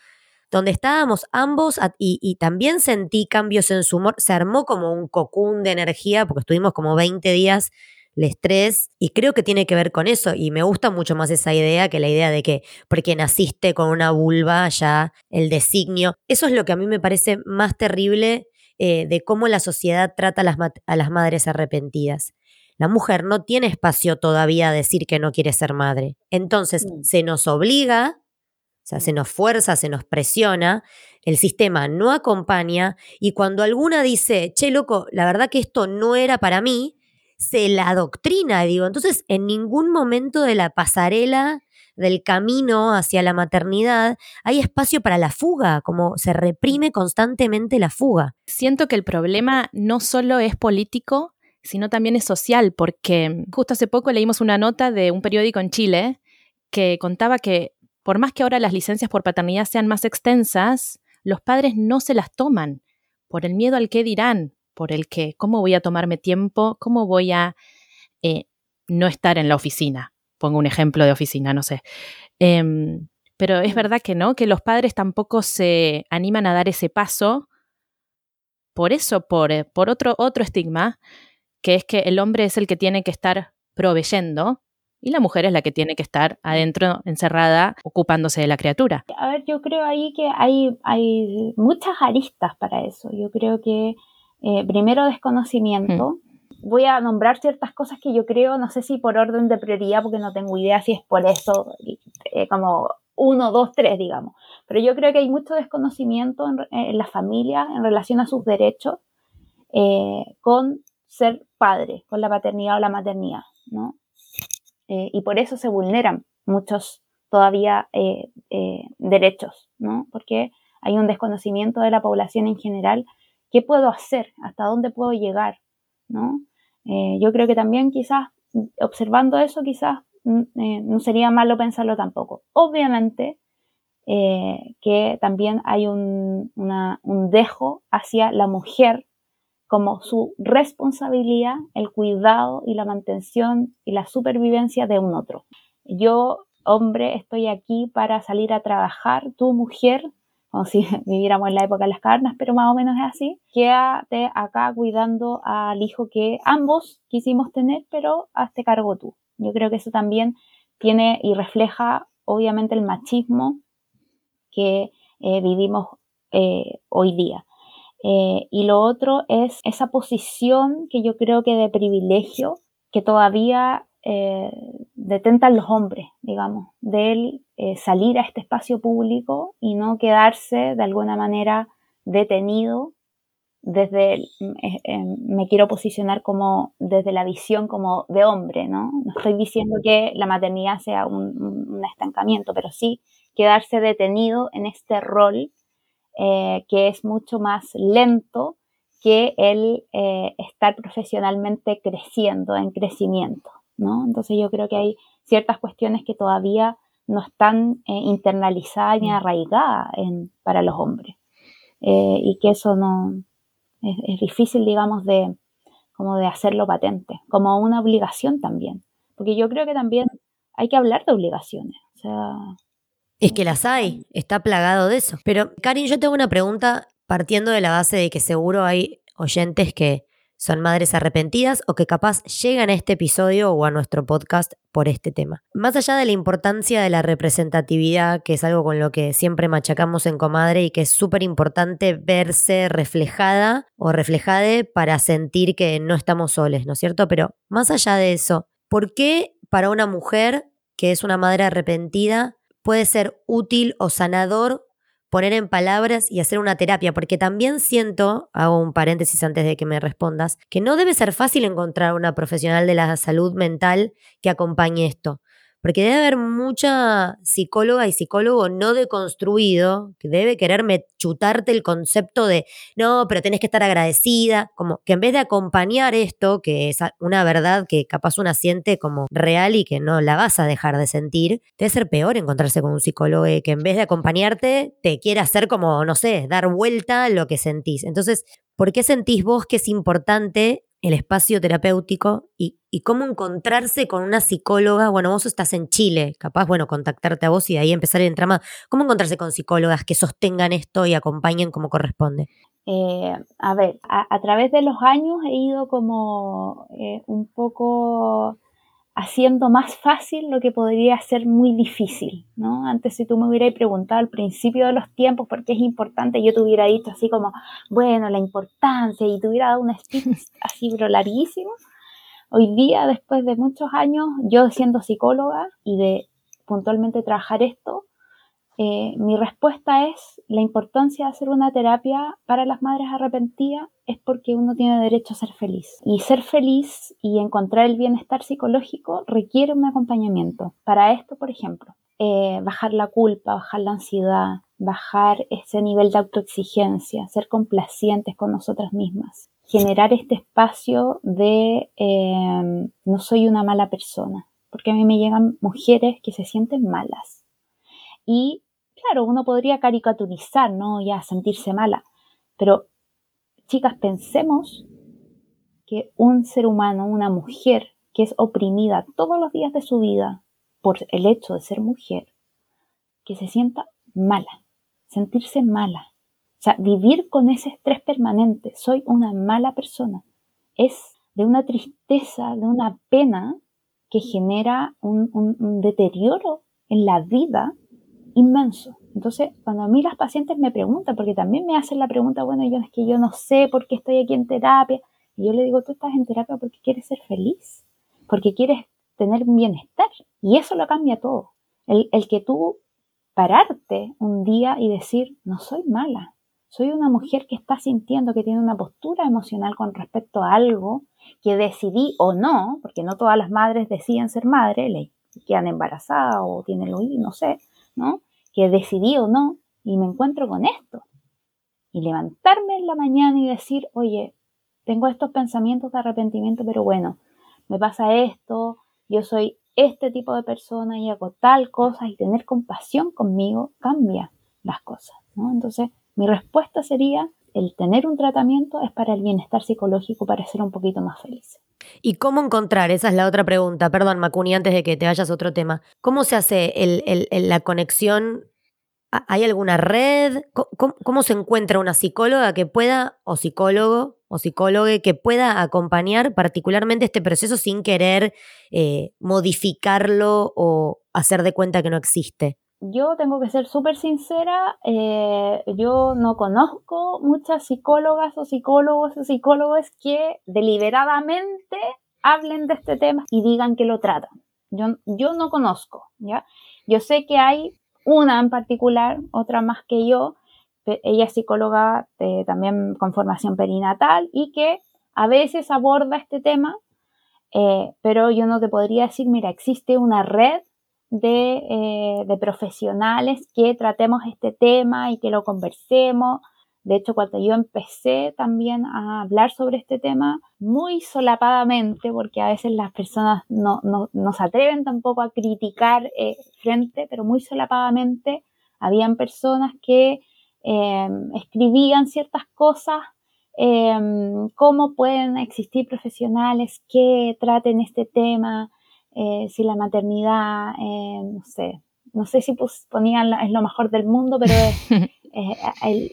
donde estábamos ambos y, y, también sentí cambios en su humor, se armó como un cocún de energía, porque estuvimos como 20 días el estrés y creo que tiene que ver con eso y me gusta mucho más esa idea que la idea de que porque naciste con una vulva ya el designio, eso es lo que a mí me parece más terrible eh, de cómo la sociedad trata a las, a las madres arrepentidas. La mujer no tiene espacio todavía a decir que no quiere ser madre. Entonces mm. se nos obliga, o sea, se nos fuerza, se nos presiona, el sistema no acompaña y cuando alguna dice, che, loco, la verdad que esto no era para mí, se la doctrina, digo. Entonces, en ningún momento de la pasarela del camino hacia la maternidad hay espacio para la fuga, como se reprime constantemente la fuga. Siento que el problema no solo es político, sino también es social, porque justo hace poco leímos una nota de un periódico en Chile que contaba que por más que ahora las licencias por paternidad sean más extensas, los padres no se las toman por el miedo al qué dirán, por el que, ¿cómo voy a tomarme tiempo? ¿Cómo voy a eh, no estar en la oficina? Pongo un ejemplo de oficina, no sé. Em, pero es verdad que no, que los padres tampoco se animan a dar ese paso por eso, por, eh, por otro, otro estigma, que es que el hombre es el que tiene que estar proveyendo y la mujer es la que tiene que estar adentro, encerrada, ocupándose de la criatura. A ver, yo creo ahí que hay, hay muchas aristas para eso. Yo creo que eh, primero desconocimiento. Mm. Voy a nombrar ciertas cosas que yo creo, no sé si por orden de prioridad, porque no tengo idea si es por eso, eh, como uno, dos, tres, digamos. Pero yo creo que hay mucho desconocimiento en, la familia en relación a sus derechos eh, con ser padre, con la paternidad o la maternidad, ¿no? Eh, y por eso se vulneran muchos todavía eh, derechos, ¿no? Porque hay un desconocimiento de la población en general. ¿Qué puedo hacer? ¿Hasta dónde puedo llegar? ¿no? yo creo que también quizás, observando eso, quizás mm, no sería malo pensarlo tampoco. Obviamente que también hay un, un dejo hacia la mujer como su responsabilidad el cuidado y la mantención y la supervivencia de un otro. Yo, hombre, estoy aquí para salir a trabajar, tu mujer, como si viviéramos en la época de las carnas, pero más o menos es así, quédate acá cuidando al hijo que ambos quisimos tener, pero hazte cargo tú. Yo creo que eso también tiene y refleja obviamente el machismo que eh, vivimos eh, hoy día. Eh, y lo otro es esa posición que yo creo que de privilegio que todavía eh, los hombres, digamos, de eh, salir a este espacio público y no quedarse de alguna manera detenido desde, me quiero posicionar como desde la visión como de hombre, ¿no? No estoy diciendo que la maternidad sea un estancamiento, pero sí quedarse detenido en este rol eh, que es mucho más lento que el eh, estar profesionalmente creciendo, en crecimiento, ¿no? Entonces yo creo que hay ciertas cuestiones que todavía no están eh, internalizadas ni mm. arraigadas para los hombres y que eso no es, difícil, digamos, de como de hacerlo patente, como una obligación también, porque yo creo que también hay que hablar de obligaciones, o sea, es que las hay, está plagado de eso. Pero, Karin, yo tengo una pregunta partiendo de la base de que seguro hay oyentes que son madres arrepentidas o que capaz llegan a este episodio o a nuestro podcast por este tema. Más allá de la importancia de la representatividad, que es algo con lo que siempre machacamos en Comadre y que es súper importante verse reflejada o reflejada para sentir que no estamos soles, ¿no es cierto? Pero más allá de eso, ¿por qué para una mujer que es una madre arrepentida puede ser útil o sanador poner en palabras y hacer una terapia, porque también siento, hago un paréntesis antes de que me respondas, que no debe ser fácil encontrar una profesional de la salud mental que acompañe esto. Porque debe haber mucha psicóloga y psicólogo no deconstruido que debe quererme chutarte el concepto de no, pero tenés que estar agradecida, como que en vez de acompañar esto, que es una verdad que capaz una siente como real y que no la vas a dejar de sentir, debe ser peor encontrarse con un psicólogo que en vez de acompañarte te quiere hacer como, no sé, dar vuelta a lo que sentís. Entonces, ¿por qué sentís vos que es importante el espacio terapéutico y, cómo encontrarse con una psicóloga. Bueno, vos estás en Chile, capaz, bueno, contactarte a vos y de ahí empezar el trama. ¿Cómo encontrarse con psicólogas que sostengan esto y acompañen como corresponde? Eh, a ver, a, través de los años he ido como eh, un poco haciendo más fácil lo que podría ser muy difícil, ¿no? Antes si tú me hubieras preguntado al principio de los tiempos por qué es importante, yo te hubiera dicho así como, bueno, la importancia y te hubiera dado un speech así pero larguísimo. Hoy día, después de muchos años, yo siendo psicóloga y de puntualmente trabajar esto, eh, mi respuesta es la importancia de hacer una terapia para las madres arrepentidas es porque uno tiene derecho a ser feliz. Y ser feliz y encontrar el bienestar psicológico requiere un acompañamiento. Para esto, por ejemplo, eh, bajar la culpa, bajar la ansiedad, bajar ese nivel de autoexigencia, ser complacientes con nosotras mismas, generar este espacio de eh, no soy una mala persona, porque a mí me llegan mujeres que se sienten malas. Y claro, uno podría caricaturizar, ¿no? Ya sentirse mala, pero chicas, pensemos que un ser humano, una mujer que es oprimida todos los días de su vida por el hecho de ser mujer, que se sienta mala, sentirse mala, o sea, vivir con ese estrés permanente, soy una mala persona, es de una tristeza, de una pena que genera un, un deterioro en la vida inmenso. Entonces, cuando a mí las pacientes me preguntan, porque también me hacen la pregunta, bueno, yo es que yo no sé por qué estoy aquí en terapia, y yo le digo, tú estás en terapia porque quieres ser feliz, porque quieres tener un bienestar, y eso lo cambia todo. El, el que tú pararte un día y decir, no soy mala, soy una mujer que está sintiendo que tiene una postura emocional con respecto a algo que decidí o no, porque no todas las madres deciden ser madre, le quedan embarazadas o tienen lo no sé, Que decidí o no y me encuentro con esto. Y levantarme en la mañana y decir, oye, tengo estos pensamientos de arrepentimiento, pero bueno, me pasa esto, yo soy este tipo de persona y hago tal cosa y tener compasión conmigo cambia las cosas, ¿no? Entonces, mi respuesta sería, el tener un tratamiento es para el bienestar psicológico, para ser un poquito más feliz. ¿Y cómo encontrar? Esa es la otra pregunta. Perdón, Macuni, antes de que te vayas a otro tema. ¿Cómo se hace la conexión? ¿Hay alguna red? ¿Cómo, se encuentra una psicóloga que pueda, o psicólogo, o psicólogo que pueda acompañar particularmente este proceso sin querer eh, modificarlo o hacer de cuenta que no existe? Yo tengo que ser súper sincera, eh, yo no conozco muchas psicólogas o psicólogos o psicólogos que deliberadamente hablen de este tema y digan que lo tratan. Yo, yo no conozco, ¿ya? Yo sé que hay una en particular, otra más que yo, ella es psicóloga eh, también con formación perinatal y que a veces aborda este tema, eh, pero yo no te podría decir, mira, existe una red eh, de, profesionales que tratemos este tema y que lo conversemos. De hecho, cuando yo empecé también a hablar sobre este tema, muy solapadamente, porque a veces las personas no, no, se atreven tampoco a criticar eh, frente, pero muy solapadamente, habían personas que em, escribían ciertas cosas, em, cómo pueden existir profesionales que traten este tema, eh, si la maternidad, eh, no sé, no sé si ponían es lo mejor del mundo, pero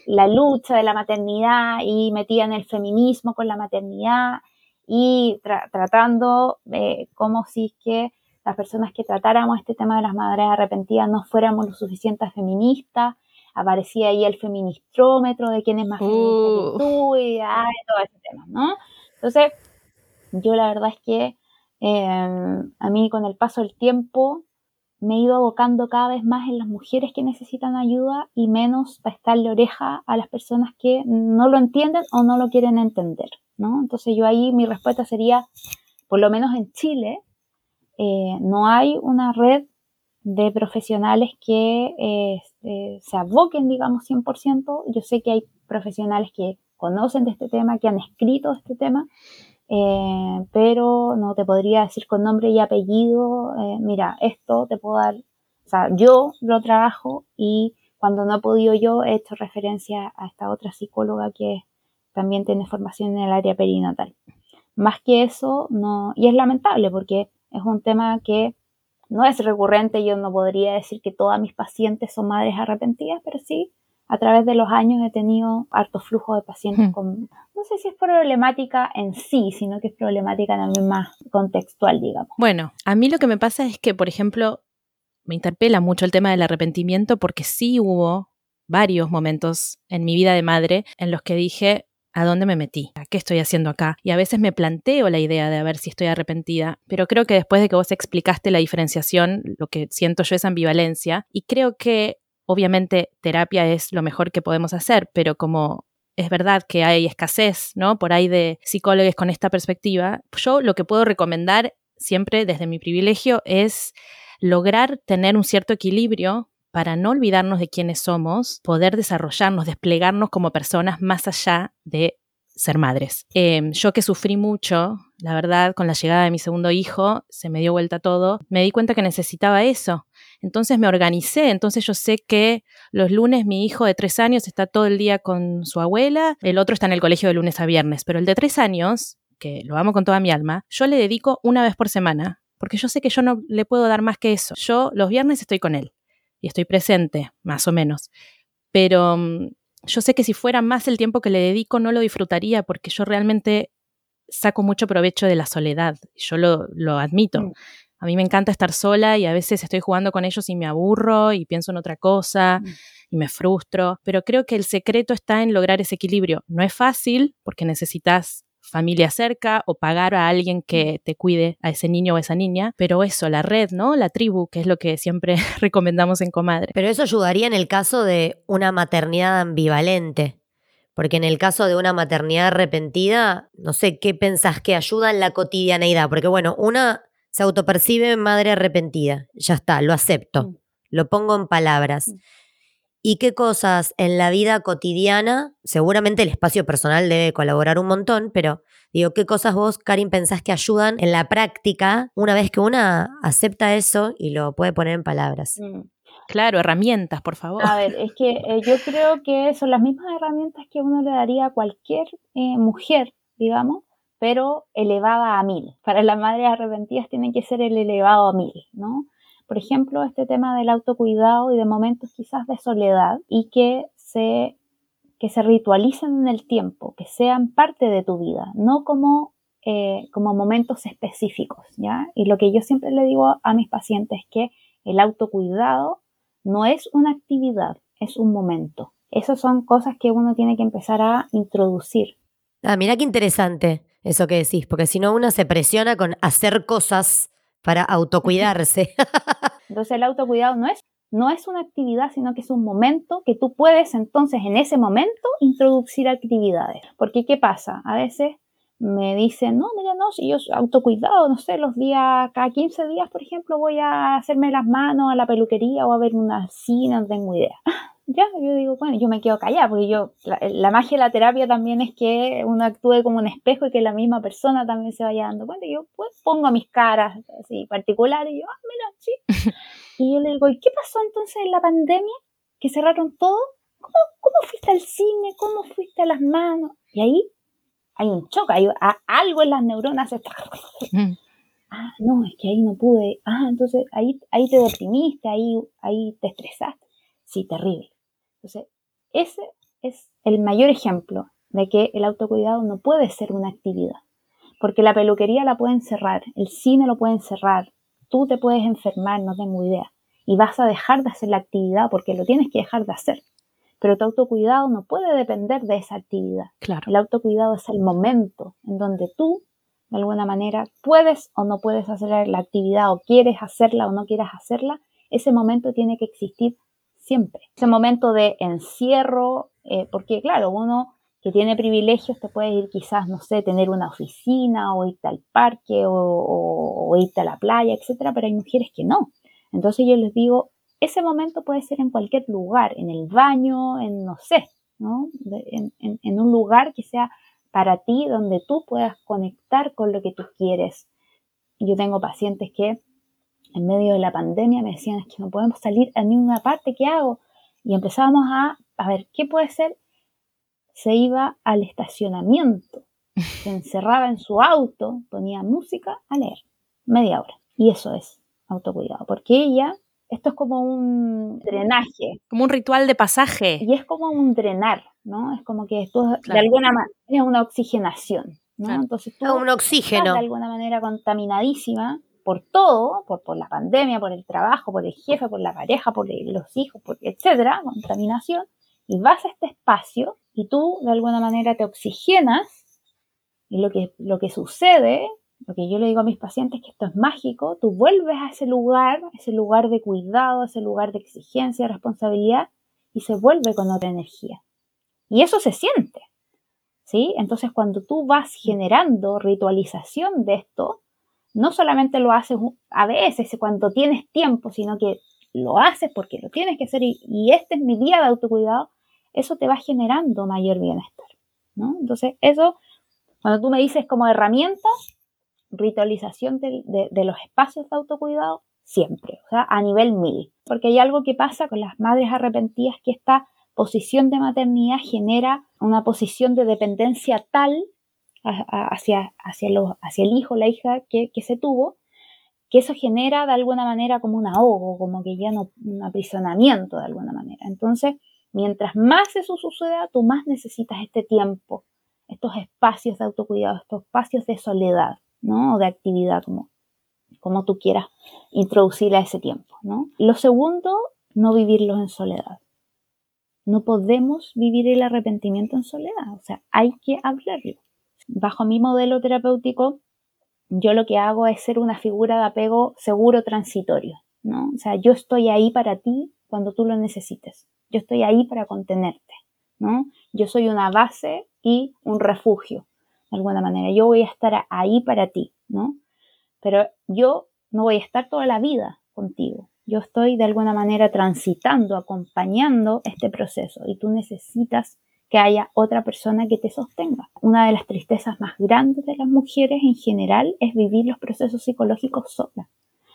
la lucha de la maternidad y metían el feminismo con la maternidad y tratando eh, como si es que las personas que tratáramos este tema de las madres arrepentidas no fuéramos lo suficientes feministas. Aparecía ahí el feministrómetro de quién es más feminista que uh. tú y todo ese tema, ¿no? Entonces, yo la verdad es que Em, a mí con el paso del tiempo me he ido abocando cada vez más en las mujeres que necesitan ayuda y menos para estarle oreja a las personas que no lo entienden o no lo quieren entender, ¿no? Entonces yo ahí mi respuesta sería, por lo menos en Chile, eh, no hay una red de profesionales que eh, eh, se aboquen, digamos, 100%. Yo sé que hay profesionales que conocen de este tema, que han escrito de este tema, eh, pero no te podría decir con nombre y apellido, eh, mira, esto te puedo dar, o sea, yo lo trabajo y cuando no he podido yo he hecho referencia a esta otra psicóloga que también tiene formación en el área perinatal. Más que eso, no, y es lamentable porque es un tema que no es recurrente, yo no podría decir que todas mis pacientes son madres arrepentidas, pero sí a través de los años he tenido harto flujo de pacientes hmm. con, no sé si es problemática en sí, sino que es problemática también más contextual, digamos. Bueno, a mí lo que me pasa es que, por ejemplo, me interpela mucho el tema del arrepentimiento porque sí hubo varios momentos en mi vida de madre en los que dije, ¿a dónde me metí? ¿A qué estoy haciendo acá? Y a veces me planteo la idea de a ver si estoy arrepentida, pero creo que después de que vos explicaste la diferenciación, lo que siento yo es ambivalencia y creo que Obviamente terapia es lo mejor que podemos hacer, pero como es verdad que hay escasez, ¿no? Por ahí de psicólogos con esta perspectiva, yo lo que puedo recomendar siempre desde mi privilegio es lograr tener un cierto equilibrio para no olvidarnos de quiénes somos, poder desarrollarnos, desplegarnos como personas más allá de ser madres. Em, yo que sufrí mucho, la verdad, con la llegada de mi segundo hijo, se me dio vuelta todo, me di cuenta que necesitaba eso. Entonces me organicé, entonces yo sé que los lunes mi hijo de tres años está todo el día con su abuela, el otro está en el colegio de lunes a viernes, pero el de tres años, que lo amo con toda mi alma, yo le dedico una vez por semana, porque yo sé que yo no le puedo dar más que eso. Yo los viernes estoy con él y estoy presente, más o menos. Pero mm, yo sé que si fuera más el tiempo que le dedico, no lo disfrutaría porque yo realmente saco mucho provecho de la soledad. Yo lo, lo admito. Mm. A mí me encanta estar sola y a veces estoy jugando con ellos y me aburro y pienso en otra cosa mm. y me frustro, pero creo que el secreto está en lograr ese equilibrio. No es fácil porque necesitas familia cerca o pagar a alguien que te cuide a ese niño o esa niña, pero eso, la red, ¿no? La tribu, que es lo que siempre recomendamos en Comadre. Pero eso ayudaría en el caso de una maternidad ambivalente. Porque en el caso de una maternidad arrepentida, no sé, ¿qué pensás que ayuda en la cotidianeidad? Porque bueno, una se autopercibe madre arrepentida, ya está, lo acepto, mm. lo pongo en palabras. Mm. ¿Y qué cosas en la vida cotidiana, seguramente el espacio personal debe colaborar un montón, pero digo, ¿qué cosas vos, Karin, pensás que ayudan en la práctica una vez que una acepta eso y lo puede poner en palabras? Mm. Claro, herramientas, por favor. A ver, es que eh, yo creo que son las mismas herramientas que uno le daría a cualquier eh, mujer, digamos, pero elevada a mil. Para las madres arrepentidas tienen que ser el elevado a mil, ¿no? Por ejemplo, este tema del autocuidado y de momentos quizás de soledad y que se, que se ritualicen en el tiempo, que sean parte de tu vida, no como, eh, como momentos específicos, ¿ya? Y lo que yo siempre le digo a mis pacientes es que el autocuidado no es una actividad, es un momento. Esas son cosas que uno tiene que empezar a introducir. Ah, mira qué interesante eso que decís, porque si no uno se presiona con hacer cosas para autocuidarse. Entonces el autocuidado no es, no es una actividad, sino que es un momento que tú puedes entonces en ese momento introducir actividades. Porque ¿qué pasa? A veces me dicen, no, mira, no, si yo autocuidado, no sé, los días, cada 15 días, por ejemplo, voy a hacerme las manos a la peluquería o a ver una cine, no tengo idea. Ya, yo digo, bueno, yo me quedo callada, porque yo, la, magia de la terapia también es que uno actúe como un espejo y que la misma persona también se vaya dando cuenta. Y yo, pues, pongo mis caras así particulares y yo, ah, mira, sí. y yo le digo, ¿y qué pasó entonces en la pandemia? Que cerraron todo. ¿Cómo, cómo fuiste al cine? ¿Cómo fuiste a las manos? Y ahí hay un choque, hay algo en las neuronas está... Ah, no, es que ahí no pude. Ah, entonces ahí, ahí te deprimiste, ahí, ahí te estresaste. Sí, terrible. Entonces, ese es el mayor ejemplo de que el autocuidado no puede ser una actividad. Porque la peluquería la pueden cerrar, el cine lo pueden cerrar, tú te puedes enfermar, no tengo idea. Y vas a dejar de hacer la actividad porque lo tienes que dejar de hacer. Pero tu autocuidado no puede depender de esa actividad. Claro. El autocuidado es el momento en donde tú, de alguna manera, puedes o no puedes hacer la actividad o quieres hacerla o no quieras hacerla. Ese momento tiene que existir siempre. Ese momento de encierro, eh, porque claro, uno que tiene privilegios te puede ir quizás, no sé, tener una oficina o irte al parque o, o irte a la playa, etcétera, pero hay mujeres que no. Entonces yo les digo, ese momento puede ser en cualquier lugar, en el baño, en no sé, ¿no? En, un lugar que sea para ti, donde tú puedas conectar con lo que tú quieres. Yo tengo pacientes que en medio de la pandemia me decían, es que no podemos salir a ninguna parte, ¿qué hago? Y empezábamos a, a ver, ¿qué puede ser? Se iba al estacionamiento, se encerraba en su auto, ponía música a leer, media hora. Y eso es autocuidado, porque ella esto es como un drenaje. Como un ritual de pasaje. Y es como un drenar, ¿no? Es como que esto de alguna manera es una oxigenación, ¿no? Entonces todo un oxígeno. de alguna manera contaminadísima por todo, por, la pandemia, por el trabajo, por el jefe, por la pareja, por los hijos, por, etcétera, contaminación, y vas a este espacio y tú de alguna manera te oxigenas y lo que, lo que sucede lo que yo le digo a mis pacientes es que esto es mágico, tú vuelves a ese lugar, ese lugar de cuidado, ese lugar de exigencia, responsabilidad, y se vuelve con otra energía. Y eso se siente. ¿Sí? Entonces, cuando tú vas generando ritualización de esto, no solamente lo haces a veces cuando tienes tiempo, sino que lo haces porque lo tienes que hacer y, este es mi día de autocuidado, eso te va generando mayor bienestar. ¿no? Entonces, eso, cuando tú me dices como herramientas, ritualización de, los espacios de autocuidado siempre, o sea, a nivel mil. Porque hay algo que pasa con las madres arrepentidas que esta posición de maternidad genera una posición de dependencia tal hacia, hacia, hacia el hijo, la hija que, se tuvo, que eso genera de alguna manera como un ahogo, como que ya no, un aprisionamiento de alguna manera. Entonces, mientras más eso suceda, tú más necesitas este tiempo, estos espacios de autocuidado, estos espacios de soledad. ¿no? O de actividad, como, como tú quieras introducir a ese tiempo, ¿no? Lo segundo, no vivirlos en soledad. No podemos vivir el arrepentimiento en soledad, o sea, hay que hablarlo. Bajo mi modelo terapéutico, yo lo que hago es ser una figura de apego seguro transitorio, ¿no? O sea, yo estoy ahí para ti cuando tú lo necesites. Yo estoy ahí para contenerte, ¿no? Yo soy una base y un refugio, de alguna manera. Yo voy a estar ahí para ti, ¿no? Pero yo no voy a estar toda la vida contigo. Yo estoy de alguna manera transitando, acompañando este proceso y tú necesitas que haya otra persona que te sostenga. Una de las tristezas más grandes de las mujeres en general es vivir los procesos psicológicos sola,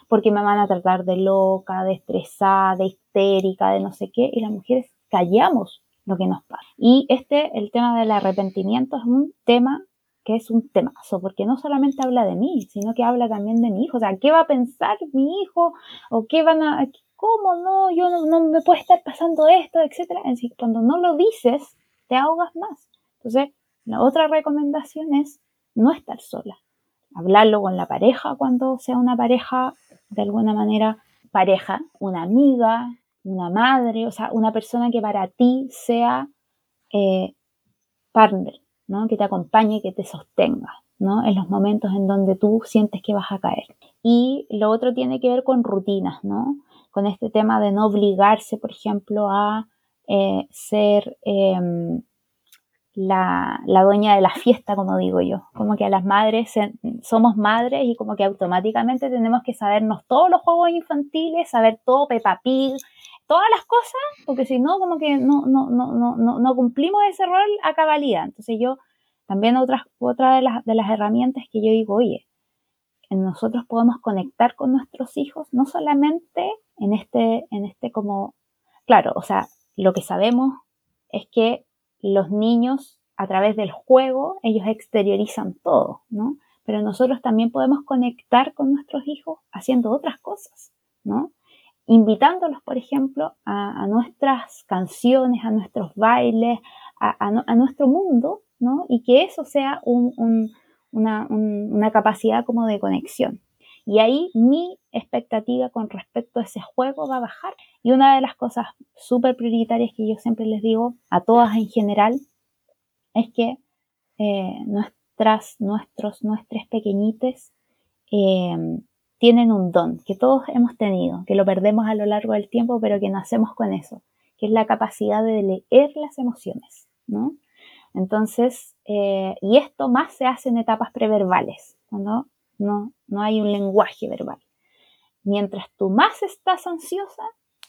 porque me van a tratar de loca, de estresada, de histérica, de no sé qué, y las mujeres callamos lo que nos pasa. Y este, el tema del arrepentimiento es un tema que es un temazo, porque no solamente habla de mí, sino que habla también de mi hijo. O sea, ¿qué va a pensar mi hijo? ¿O qué van a... ¿Cómo no? Yo no, me puede estar pasando esto, etcétera. Es decir, cuando no lo dices, te ahogas más. Entonces, la otra recomendación es no estar sola. Hablarlo con la pareja cuando sea una pareja, de alguna manera, pareja, una amiga, una madre, o sea, una persona que para ti sea eh, partner, ¿no? Que te acompañe, que te sostenga, ¿no? En los momentos en donde tú sientes que vas a caer. Y lo otro tiene que ver con rutinas, ¿no? Con este tema de no obligarse, por ejemplo, a eh, ser em, la, dueña de la fiesta, como digo yo. Como que a las madres somos madres y como que automáticamente tenemos que sabernos todos los juegos infantiles, saber todo Peppa todas las cosas, porque si no, como que no, no, no, no, no cumplimos ese rol a cabalidad. Entonces yo, también otra, otra de, las, de las herramientas que yo digo, oye, nosotros podemos conectar con nuestros hijos, no solamente en este, en este como, claro, o sea, lo que sabemos es que los niños a través del juego, ellos exteriorizan todo, ¿no? Pero nosotros también podemos conectar con nuestros hijos haciendo otras cosas, ¿no? Invitándolos, por ejemplo, a, nuestras canciones, a nuestros bailes, a, nuestro mundo, ¿no? Y que eso sea una, una capacidad como de conexión. Y ahí mi expectativa con respecto a ese juego va a bajar. Y una de las cosas súper prioritarias que yo siempre les digo a todas en general es que eh, nuestras, nuestros, nuestros pequeñites em, tienen un don que todos hemos tenido, que lo perdemos a lo largo del tiempo, pero que nacemos con eso, que es la capacidad de leer las emociones, ¿no? Entonces, eh, y esto más se hace en etapas preverbales, cuando no, no hay un lenguaje verbal. Mientras tú más estás ansiosa,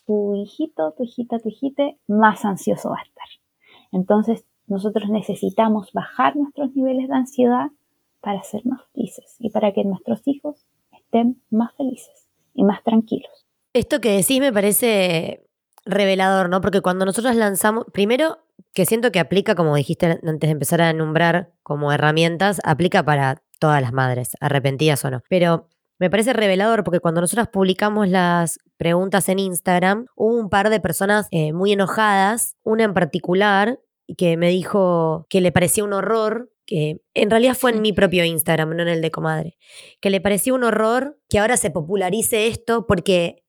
tu hijito, tu hijita, tu hijite, más ansioso va a estar. Entonces, nosotros necesitamos bajar nuestros niveles de ansiedad para ser más felices y para que nuestros hijos estén más felices y más tranquilos. Esto que decís me parece revelador, ¿no? Porque cuando nosotros lanzamos, primero que siento que aplica, como dijiste antes de empezar a nombrar como herramientas, aplica para todas las madres, arrepentidas o no. Pero me parece revelador porque cuando nosotras publicamos las preguntas en Instagram, hubo un par de personas eh, muy enojadas, una en particular que me dijo que le parecía un horror que en realidad fue en mi propio Instagram, no en el de comadre, que le parecía un horror que ahora se popularice esto porque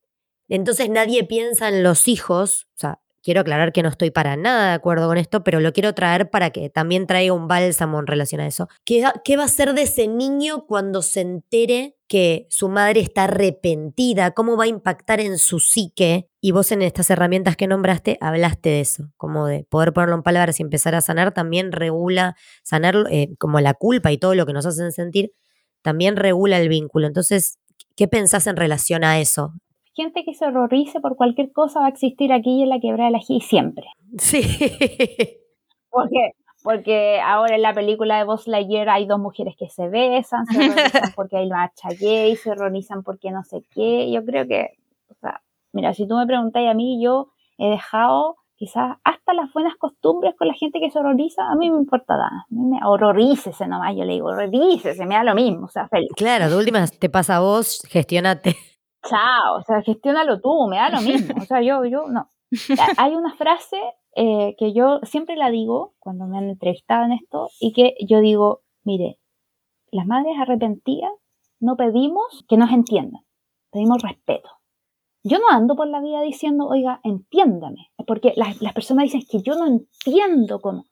entonces nadie piensa en los hijos, o sea, quiero aclarar que no estoy para nada de acuerdo con esto, pero lo quiero traer para que también traiga un bálsamo en relación a eso. ¿Qué, va a ser de ese niño cuando se entere que su madre está arrepentida? ¿Cómo va a impactar en su psique? Y vos en estas herramientas que nombraste hablaste de eso, como de poder ponerlo en palabras y empezar a sanar, también regula, sanar eh, como la culpa y todo lo que nos hacen sentir, también regula el vínculo. Entonces, ¿qué pensás en relación a eso? Gente que se horrorice por cualquier cosa va a existir aquí en la quebrada de la G siempre. Sí. Porque, porque ahora en la película de Buzz Lightyear hay dos mujeres que se besan, se horrorizan porque hay marcha gay, se horrorizan porque no sé qué. Yo creo que, o sea, mira, si tú me preguntáis a mí, yo he dejado quizás hasta las buenas costumbres con la gente que se horroriza, a mí me importa nada. Me horrorícese nomás, yo le digo, horrorícese, me da lo mismo, o sea, feliz. Claro, de últimas te pasa a vos, gestionate. Chao, o sea, gestiónalo tú, me da lo mismo. O sea, yo, yo, no. Hay una frase eh, que yo siempre la digo cuando me han entrevistado en esto y que yo digo, mire, las madres arrepentidas no pedimos que nos entiendan, pedimos respeto. Yo no ando por la vida diciendo, oiga, entiéndame, porque las, las personas dicen que yo no entiendo cómo.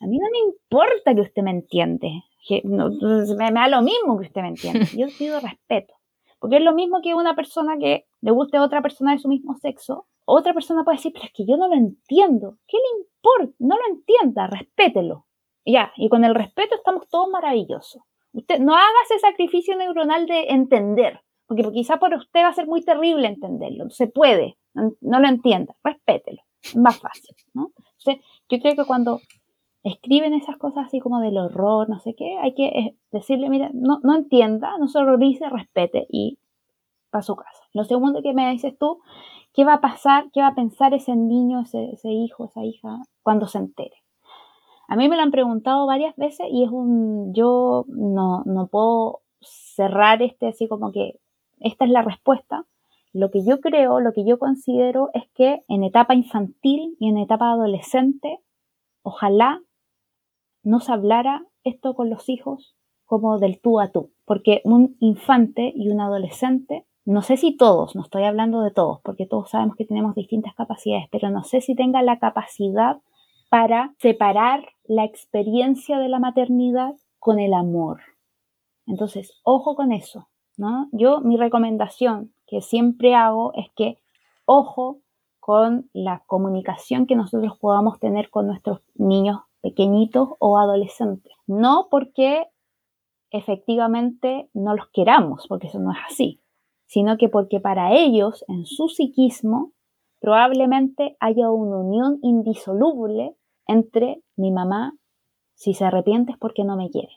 A mí no me importa que usted me entiende, que me, da lo mismo que usted me entienda. Yo pido respeto, porque es lo mismo que una persona que le guste a otra persona de su mismo sexo. Otra persona puede decir, pero es que yo no lo entiendo. ¿Qué le importa? No lo entienda, respételo. Ya, y con el respeto estamos todos maravillosos. Usted no haga ese sacrificio neuronal de entender, porque, quizá por usted va a ser muy terrible entenderlo. Se puede, no, lo entienda, respételo. Es más fácil, ¿no? Entonces, yo creo que cuando escriben esas cosas así como del horror, no sé qué, hay que eh, decirle, mira, no, no entienda, no se horrorice, respete y para su casa. Lo segundo que me dices tú, ¿qué va a pasar, qué va a pensar ese niño, ese, ese hijo, esa hija cuando se entere? A mí me lo han preguntado varias veces y es un, yo no, no puedo cerrar este así como que esta es la respuesta. Lo que yo creo, lo que yo considero es que en etapa infantil y en etapa adolescente, ojalá no se hablara esto con los hijos como del tú a tú, porque un infante y un adolescente, no sé si todos, no estoy hablando de todos, porque todos sabemos que tenemos distintas capacidades, pero no sé si tenga la capacidad para separar la experiencia de la maternidad con el amor. Entonces, ojo con eso, ¿no? Yo, mi recomendación que siempre hago es que, ojo con la comunicación que nosotros podamos tener con nuestros niños pequeñitos o adolescentes. No porque efectivamente no los queramos, porque eso no es así, sino que porque para ellos, en su psiquismo, probablemente haya una unión indisoluble entre mi mamá, si se arrepiente es porque no me quiere.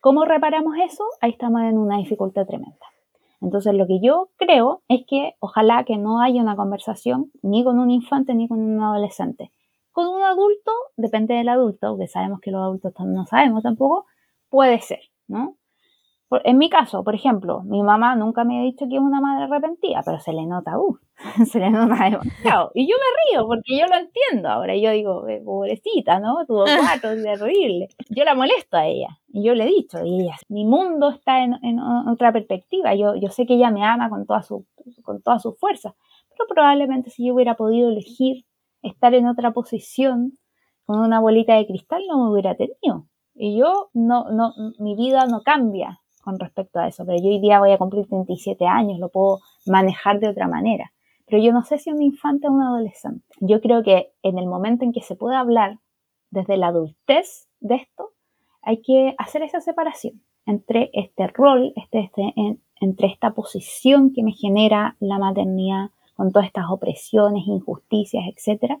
¿Cómo reparamos eso? Ahí estamos en una dificultad tremenda. Entonces lo que yo creo es que ojalá que no haya una conversación ni con un infante ni con un adolescente, con un adulto, depende del adulto, que sabemos que los adultos no sabemos tampoco, puede ser, ¿no? en mi caso, por ejemplo, mi mamá nunca me ha dicho que es una madre arrepentida, pero se le nota, uh, se le nota demasiado. Y yo me río porque yo lo entiendo ahora. Yo digo, pobrecita, ¿no? Tuvo cuatro, es terrible. Yo la molesto a ella. Y yo le he dicho, y ella, mi mundo está en, otra perspectiva. Yo, yo sé que ella me ama con toda su, con toda su fuerza. Pero probablemente si yo hubiera podido elegir estar en otra posición con una bolita de cristal no me hubiera tenido. Y yo no, no, mi vida no cambia con respecto a eso, pero yo hoy día voy a cumplir 37 años, lo puedo manejar de otra manera. Pero yo no sé si un infante o un adolescente. Yo creo que en el momento en que se pueda hablar desde la adultez de esto, hay que hacer esa separación entre este rol, este, este, entre esta posición que me genera la maternidad con todas estas opresiones, injusticias, etcétera,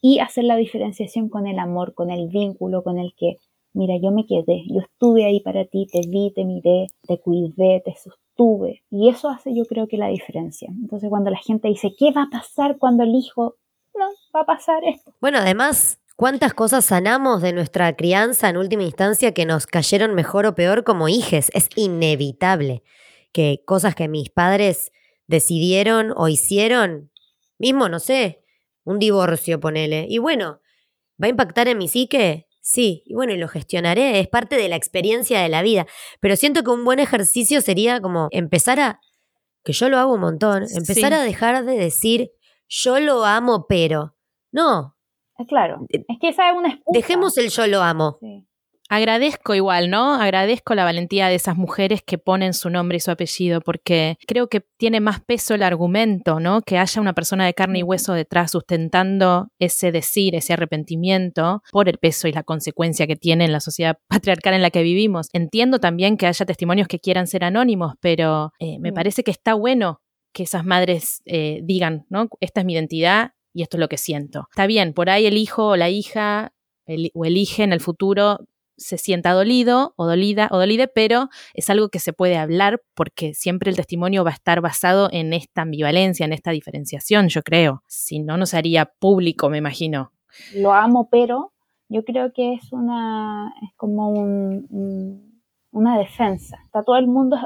y hacer la diferenciación con el amor, con el vínculo, con el que, mira, yo me quedé, yo estuve ahí para ti, te vi, te miré, te cuidé, te sostuve, y eso hace yo creo que la diferencia. Entonces cuando la gente dice, ¿qué va a pasar cuando el hijo? No, va a pasar esto. Bueno, además, ¿Cuántas cosas sanamos de nuestra crianza en última instancia que nos cayeron mejor o peor como hijes? Es inevitable que cosas que mis padres decidieron o hicieron, mismo, no sé, un divorcio, ponele. Y bueno, ¿va a impactar en mi psique? Sí, y bueno, y lo gestionaré, es parte de la experiencia de la vida. Pero siento que un buen ejercicio sería como empezar a, que yo lo hago un montón, empezar a dejar de decir, yo lo amo, pero. No. Claro, es que esa es una excusa. Dejemos el yo lo amo. Sí. Agradezco igual, ¿no? Agradezco la valentía de esas mujeres que ponen su nombre y su apellido, porque creo que tiene más peso el argumento, ¿no? Que haya una persona de carne y hueso detrás sustentando ese decir, ese arrepentimiento por el peso y la consecuencia que tiene en la sociedad patriarcal en la que vivimos. Entiendo también que haya testimonios que quieran ser anónimos, pero eh, me parece que está bueno que esas madres eh, digan, ¿no? Esta es mi identidad y esto es lo que siento. Está bien, por ahí el hijo o la hija o elige en el futuro se sienta dolido o dolida o dolide, pero es algo que se puede hablar porque siempre el testimonio va a estar basado en esta ambivalencia, en esta diferenciación, yo creo. Si no, no sería público, me imagino. Lo amo, pero yo creo que es una, es como un, una defensa. Está todo el mundo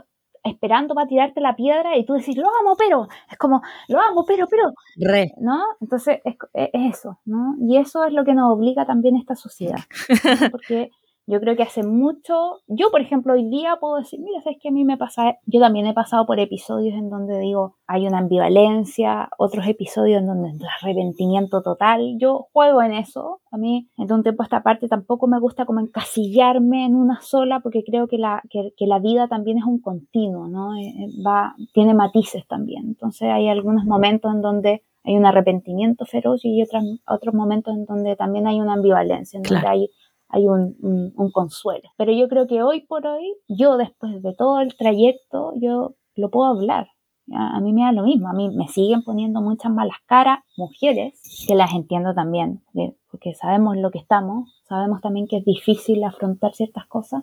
esperando para tirarte la piedra y tú decís, lo amo, pero, es como, lo amo, pero, pero, Re. ¿no? Entonces es, es, eso, ¿no? Y eso es lo que nos obliga también esta sociedad, porque Yo creo que hace mucho, yo por ejemplo hoy día puedo decir, mira, sabes que a mí me pasa, yo también he pasado por episodios en donde digo, hay una ambivalencia, otros episodios en donde es arrepentimiento total. Yo juego en eso. A mí, en un tiempo esta parte tampoco me gusta como encasillarme en una sola porque creo que la, que, la vida también es un continuo, ¿no? Eh, eh, va, tiene matices también. Entonces hay algunos momentos en donde hay un arrepentimiento feroz y otros, otros momentos en donde también hay una ambivalencia, en donde hay hay un, consuelo. Pero yo creo que hoy por hoy, yo después de todo el trayecto, yo lo puedo hablar. A mí me da lo mismo, a mí me siguen poniendo muchas malas caras mujeres, que las entiendo también, porque sabemos lo que estamos, sabemos también que es difícil afrontar ciertas cosas,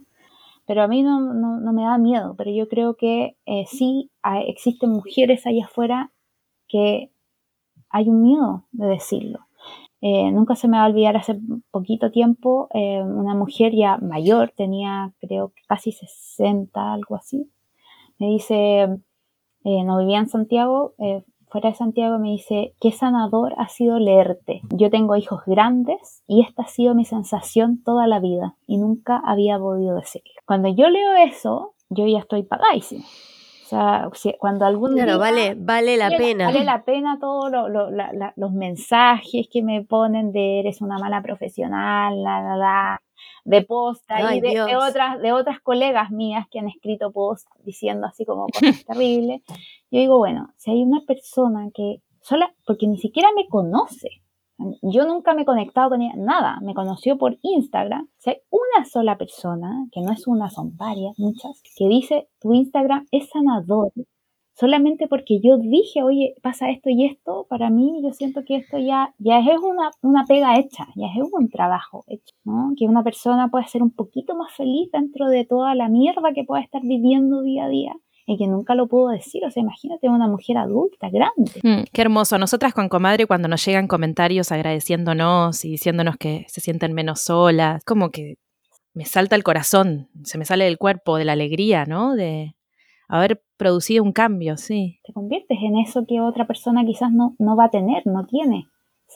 pero a mí no, no, me da miedo, pero yo creo que eh, sí existen mujeres allá afuera que hay un miedo de decirlo. Eh, nunca se me va a olvidar hace poquito tiempo, eh, una mujer ya mayor, tenía creo que casi 60, algo así, me dice, eh, no vivía en Santiago, fuera de Santiago, me dice, qué sanador ha sido leerte. Yo tengo hijos grandes y esta ha sido mi sensación toda la vida y nunca había podido decirlo. Cuando yo leo eso, yo ya estoy pagáisima. O sea, cuando algún claro, vale, vale la pena. Vale la pena todos los mensajes que me ponen de eres una mala profesional, la, la, de posta y de, otras, de otras colegas mías que han escrito post diciendo así como cosas terribles. Yo digo, bueno, si hay una persona que sola, porque ni siquiera me conoce, yo nunca me he conectado con ella, nada, me conoció por Instagram. Si hay una sola persona, que no es una, son varias, muchas, que dice tu Instagram es sanador, solamente porque yo dije, oye, pasa esto y esto, para mí yo siento que esto ya, ya es una, una pega hecha, ya es un trabajo hecho. Que una persona puede ser un poquito más feliz dentro de toda la mierda que puede estar viviendo día a día y que nunca lo pudo decir. O sea, imagínate una mujer adulta, grande. Mm, qué hermoso. Nosotras con Comadre, cuando nos llegan comentarios agradeciéndonos y diciéndonos que se sienten menos solas, como que me salta el corazón, se me sale del cuerpo de la alegría, ¿no? De haber producido un cambio, sí. Te conviertes en eso que otra persona quizás no, no va a tener, no tiene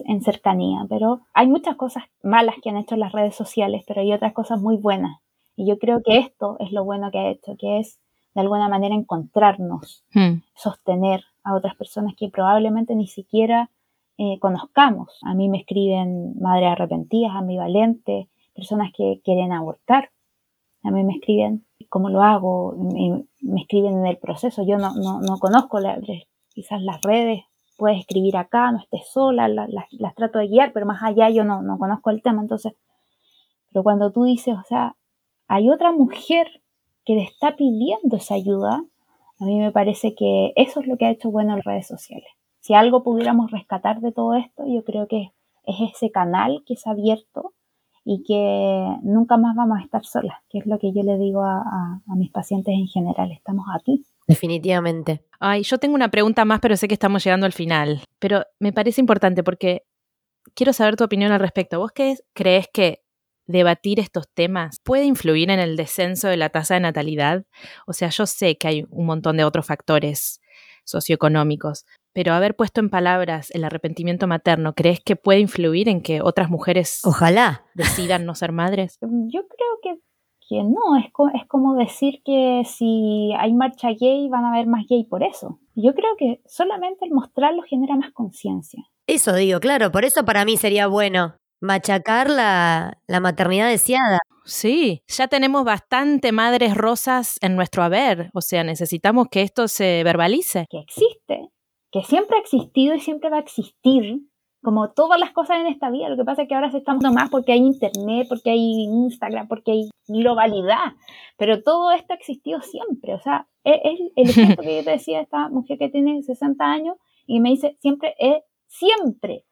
en cercanía, pero hay muchas cosas malas que han hecho las redes sociales, pero hay otras cosas muy buenas. Y yo creo que esto es lo bueno que ha hecho, que es de alguna manera encontrarnos, hmm. sostener a otras personas que probablemente ni siquiera eh, conozcamos. A mí me escriben madres arrepentidas, ambivalentes, personas que quieren abortar. A mí me escriben cómo lo hago, me, escriben en el proceso. Yo no, no, conozco quizás las redes, puedes escribir acá, no estés sola, las trato de guiar, pero más allá yo no, no conozco el tema. Entonces, pero cuando tú dices, o sea, hay otra mujer que le está pidiendo esa ayuda, a mí me parece que eso es lo que ha hecho bueno las redes sociales. Si algo pudiéramos rescatar de todo esto, yo creo que es ese canal que se ha abierto y que nunca más vamos a estar solas, que es lo que yo le digo a, a mis pacientes en general, estamos aquí. Definitivamente. Ay, yo tengo una pregunta más, pero sé que estamos llegando al final. Pero me parece importante porque quiero saber tu opinión al respecto. ¿Vos qué crees que debatir estos temas puede influir en el descenso de la tasa de natalidad? O sea, yo sé que hay un montón de otros factores socioeconómicos, pero haber puesto en palabras el arrepentimiento materno, ¿crees que puede influir en que otras mujeres Ojalá. decidan no ser madres? Yo creo que, que no, es, es como decir que si hay marcha gay van a haber más gay por eso. Yo creo que solamente el mostrarlo genera más conciencia. Eso digo, claro, por eso para mí sería bueno machacar la, la maternidad deseada. Sí, ya tenemos bastante madres rosas en nuestro haber, o sea, necesitamos que esto se verbalice. Que existe, que siempre ha existido y siempre va a existir, como todas las cosas en esta vida. Lo que pasa es que ahora se está más porque hay internet, porque hay Instagram, porque hay globalidad, pero todo esto ha existido siempre. O sea, es, el ejemplo que yo te decía, esta mujer que tiene 60 años y me dice siempre, es siempre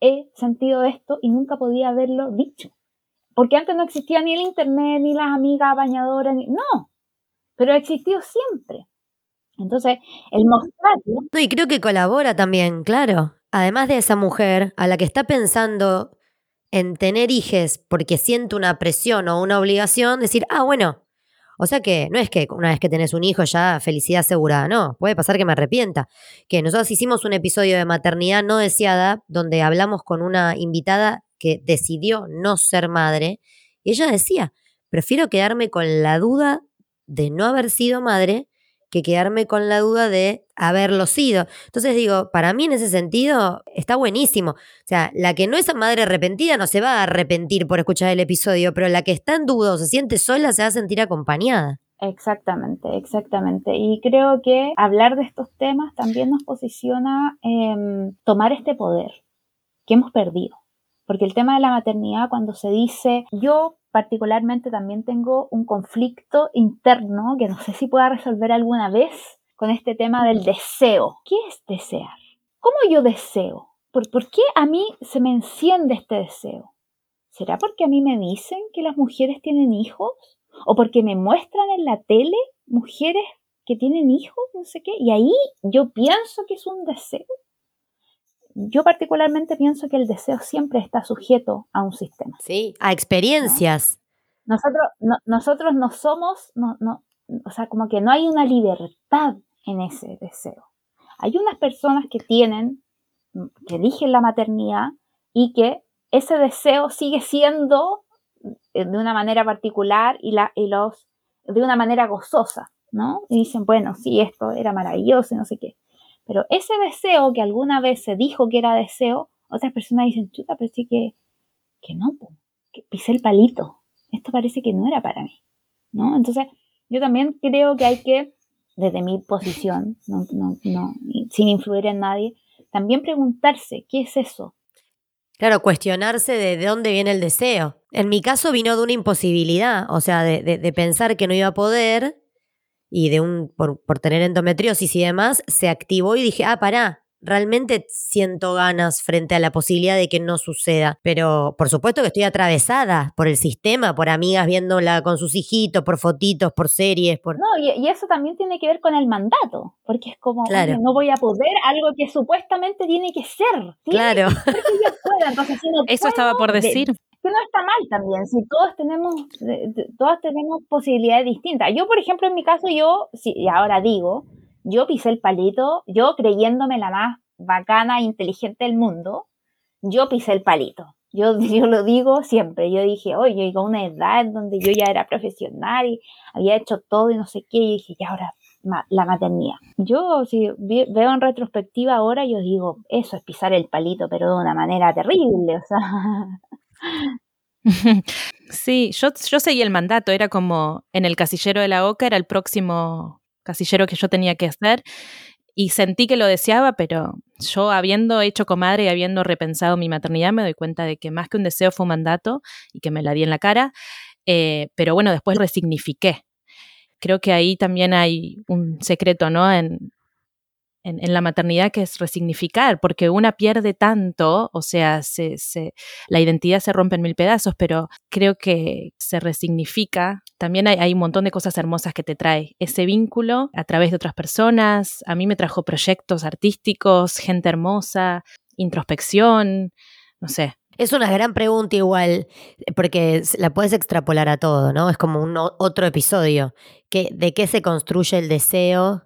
he sentido esto y nunca podía haberlo dicho. Porque antes no existía ni el internet, ni las amigas bañadoras, ni... no, pero ha existido siempre. Entonces, el mostrarlo... y creo que colabora también, claro. Además de esa mujer a la que está pensando en tener hijes porque siente una presión o una obligación, decir, ah, bueno, o sea que no es que una vez que tenés un hijo ya felicidad asegurada, no, puede pasar que me arrepienta. Que nosotros hicimos un episodio de maternidad no deseada donde hablamos con una invitada que decidió no ser madre y ella decía, prefiero quedarme con la duda de no haber sido madre que quedarme con la duda de haberlo sido. Entonces digo, para mí en ese sentido está buenísimo. O sea, la que no es madre arrepentida no se va a arrepentir por escuchar el episodio, pero la que está en duda o se siente sola se va a sentir acompañada. Exactamente, exactamente. Y creo que hablar de estos temas también nos posiciona en tomar este poder que hemos perdido. Porque el tema de la maternidad, cuando se dice, yo particularmente también tengo un conflicto interno que no sé si pueda resolver alguna vez con este tema del deseo. ¿Qué es desear? ¿Cómo yo deseo? ¿Por, ¿Por, qué a mí se me enciende este deseo? ¿Será porque a mí me dicen que las mujeres tienen hijos? ¿O porque me muestran en la tele mujeres que tienen hijos? No sé qué. Y ahí yo pienso que es un deseo yo particularmente pienso que el deseo siempre está sujeto a un sistema. Sí, a experiencias. Nosotros, no, nosotros no somos, no, no, o sea, como que no hay una libertad en ese deseo. Hay unas personas que tienen, que eligen la maternidad y que ese deseo sigue siendo de una manera particular y, la, y los, de una manera gozosa, ¿no? Y dicen, bueno, sí, esto era maravilloso y no sé qué. Pero ese deseo que alguna vez se dijo que era deseo, otras personas dicen, chuta, pero sí que, que no, que pisé el palito. Esto parece que no era para mí, ¿no? Entonces, yo también creo que hay que, desde mi posición, no, no, no, sin influir en nadie, también preguntarse, ¿qué es eso? Claro, cuestionarse de, dónde viene el deseo. En mi caso vino de una imposibilidad, o sea, de, de pensar que no iba a poder y de un, por, por, tener endometriosis y demás, se activó y dije, ah, pará, realmente siento ganas frente a la posibilidad de que no suceda. Pero por supuesto que estoy atravesada por el sistema, por amigas viéndola con sus hijitos, por fotitos, por series. Por... No, y, eso también tiene que ver con el mandato, porque es como, claro. no voy a poder algo que supuestamente tiene que ser. claro. eso estaba por decir que no está mal también, si todos tenemos, todas tenemos posibilidades distintas. Yo, por ejemplo, en mi caso, yo, y ahora digo, yo pisé el palito, yo creyéndome la más bacana e inteligente del mundo, yo pisé el palito. Yo, yo lo digo siempre, yo dije, oye, yo una edad donde yo ya era profesional y había hecho todo y no sé qué, y dije, ya ahora la maternidad. Yo, si veo en retrospectiva ahora, yo digo, eso es pisar el palito, pero de una manera terrible, o sea, Sí, yo, yo seguí el mandato, era como en el casillero de la OCA, era el próximo casillero que yo tenía que hacer y sentí que lo deseaba, pero yo habiendo hecho comadre y habiendo repensado mi maternidad me doy cuenta de que más que un deseo fue un mandato y que me la di en la cara, eh, pero bueno, después resignifiqué. Creo que ahí también hay un secreto, ¿no? En, en, la maternidad que es resignificar, porque una pierde tanto, o sea, se, la identidad se rompe en mil pedazos, pero creo que se resignifica. También hay, un montón de cosas hermosas que te trae ese vínculo a través de otras personas. A mí me trajo proyectos artísticos, gente hermosa, introspección, no sé, es una gran pregunta igual, porque la puedes extrapolar a todo, ¿no? Es como un otro episodio. que ¿De qué se construye el deseo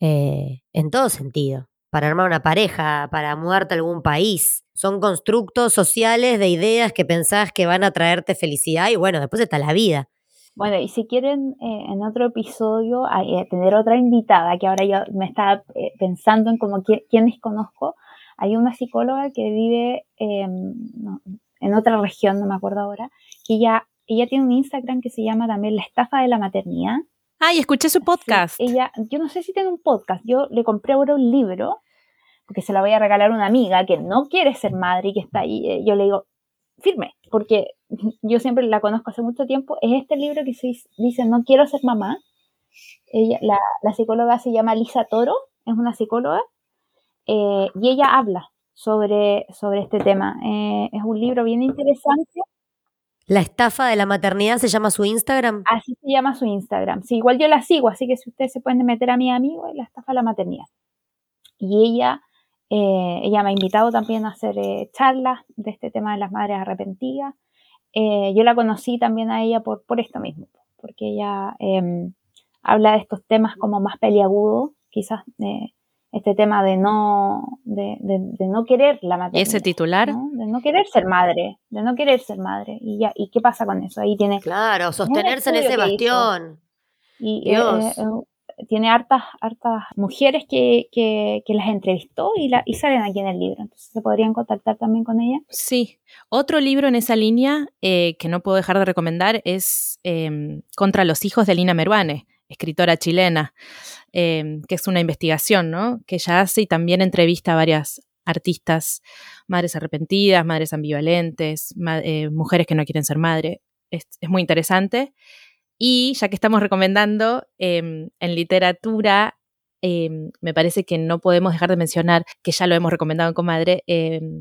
eh, en todo sentido. Para armar una pareja, para mudarte a algún país. Son constructos sociales de ideas que pensás que van a traerte felicidad y bueno, después está la vida. Bueno, y si quieren eh, en otro episodio eh, tener otra invitada, que ahora yo me estaba pensando en como quiénes conozco, hay una psicóloga que vive en otra región, no me acuerdo ahora, que ella, ella tiene un Instagram que se llama también La estafa de la maternidad Ay, escuché su podcast. ella, yo no sé si tiene un podcast. Yo le compré ahora un libro, porque se la voy a regalar a una amiga que no quiere ser madre y que está ahí. Eh, yo le digo, firme, porque yo siempre la conozco hace mucho tiempo. Es este libro que se dice No quiero ser mamá. Ella, la, psicóloga se llama Lisa Toro, es una psicóloga, eh, y ella habla sobre, sobre este tema. Eh, es un libro bien interesante. La estafa de la maternidad se llama su Instagram. Así se llama su Instagram. Sí, igual yo la sigo, así que si ustedes se pueden meter a mi amigo, la estafa de la maternidad. Y ella, eh, ella me ha invitado también a hacer eh, charlas de este tema de las madres arrepentidas. Eh, yo la conocí también a ella por, por esto mismo, porque ella em, habla de estos temas como más peliagudos, quizás en este tema de no, de, no querer la maternidad. ¿Y ese titular? De no querer ser madre, de no querer ser madre. ¿Y, ya, ¿Y qué pasa con eso? Ahí tiene... Claro, sostenerse en ese bastión. Y eh, eh, eh, tiene hartas, hartas mujeres que, que, las entrevistó y, la, y salen aquí en el libro. Entonces se podrían contactar también con ella. Sí. Otro libro en esa línea que no puedo dejar de recomendar es em, Contra los hijos de Lina Meruane, escritora chilena, em, que es una investigación ¿no? que ella hace y también entrevista a varias artistas, madres arrepentidas, madres ambivalentes, mujeres que no quieren ser madre. es muy interesante. Y ya que estamos recomendando em, en literatura, em, me parece que no podemos dejar de mencionar, que ya lo hemos recomendado en Comadre,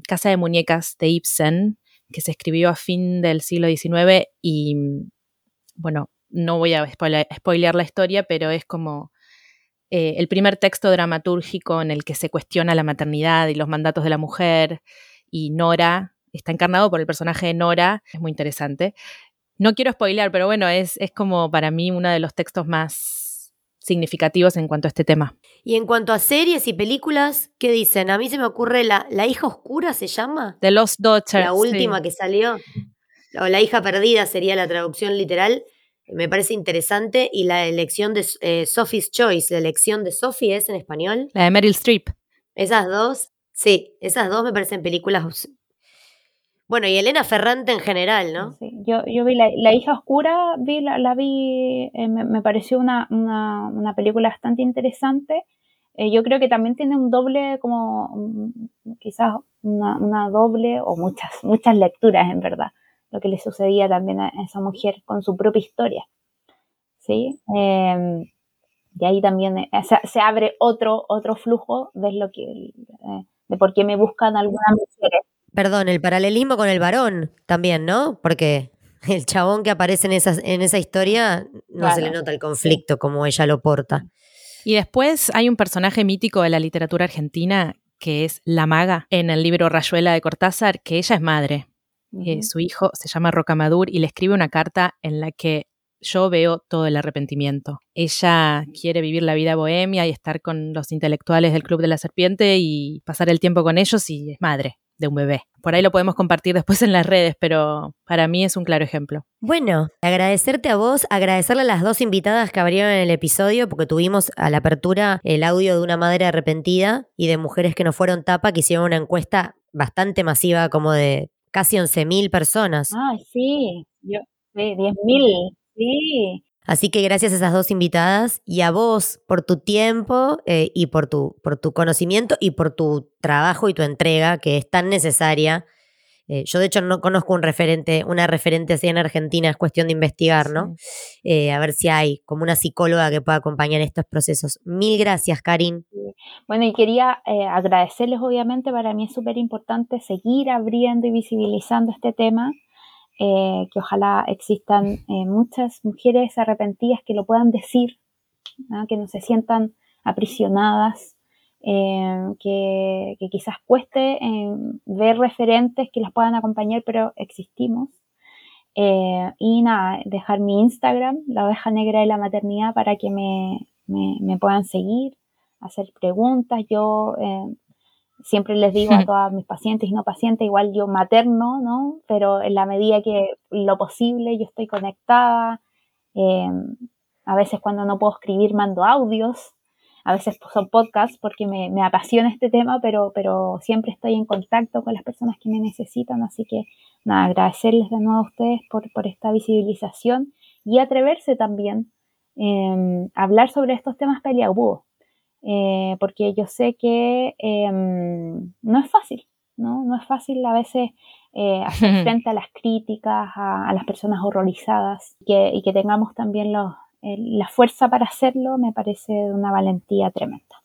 Casa de Muñecas de Ibsen, que se escribió a fin del siglo XIX y, bueno, no voy a spoilear la historia, pero es como eh, el primer texto dramatúrgico en el que se cuestiona la maternidad y los mandatos de la mujer y Nora está encarnado por el personaje de Nora, es muy interesante. No quiero spoilear, pero bueno, es, es como para mí uno de los textos más significativos en cuanto a este tema. Y en cuanto a series y películas, ¿qué dicen? A mí se me ocurre La, la hija oscura, ¿se llama? The Lost Daughter. La última que salió. O La hija perdida sería la traducción literal. Me parece interesante. Y la elección de eh, Sophie's Choice, la elección de Sophie es en español. La de Meryl Streep. Esas dos, sí, esas dos me parecen películas bueno, y Elena Ferrante en general, ¿no? Sí, yo, yo vi la, hija oscura, vi la, vi, eh, me, pareció una, una, película bastante interesante. Eh, yo creo que también tiene un doble, como mm, quizás una, doble o muchas, muchas lecturas en verdad, lo que le sucedía también a esa mujer con su propia historia. ¿Sí? Em, y ahí también eh, se, abre otro, otro flujo de lo que, de por qué me buscan algunas mujeres Perdón, el paralelismo con el varón también, ¿no? Porque el chabón que aparece en esa, en esa historia no se le nota el conflicto como ella lo porta. Y después hay un personaje mítico de la literatura argentina que es la maga en el libro Rayuela de Cortázar, que ella es madre. Eh, su hijo se llama Rocamadur y le escribe una carta en la que yo veo todo el arrepentimiento. Ella quiere vivir la vida bohemia y estar con los intelectuales del Club de la Serpiente y pasar el tiempo con ellos y es madre de un bebé. Por ahí lo podemos compartir después en las redes, pero para mí es un claro ejemplo. Bueno, agradecerte a vos, agradecerle a las dos invitadas que abrieron el episodio, porque tuvimos a la apertura el audio de una madre arrepentida y de mujeres que no fueron tapa, que hicieron una encuesta bastante masiva, como de casi 11.000 personas. Ah, sí, yo, sí, 10.000, sí. Así que gracias a esas dos invitadas y a vos por tu tiempo eh, y por tu, por tu conocimiento y por tu trabajo y tu entrega que es tan necesaria. Eh, yo de hecho no conozco un referente, una referente así en Argentina, es cuestión de investigar, ¿no? Eh, a ver si hay como una psicóloga que pueda acompañar estos procesos. Mil gracias, Karin. Bueno, y quería agradecerles, obviamente, para mí es súper importante seguir abriendo y visibilizando este tema. Eh, que ojalá existan eh, muchas mujeres arrepentidas que lo puedan decir, que no se sientan aprisionadas, eh, que, quizás cueste ver referentes que las puedan acompañar, pero existimos. y nada, dejar mi Instagram, la oveja negra de la maternidad, para que me, me puedan seguir, hacer preguntas. Yo siempre les digo a todas mis pacientes y no pacientes, igual yo materno, ¿no? Pero en la medida que lo posible yo estoy conectada. Eh, a veces cuando no puedo escribir mando audios, a veces son podcasts porque me, apasiona este tema, pero, pero siempre estoy en contacto con las personas que me necesitan. Así que nada, agradecerles de nuevo a ustedes por, por esta visibilización y atreverse también eh, a hablar sobre estos temas peliagudos eh, porque yo sé que em, no es fácil, ¿no? No es fácil a veces eh, hacer frente a las críticas, a, las personas horrorizadas que, y que tengamos también los, la fuerza para hacerlo me parece de una valentía tremenda.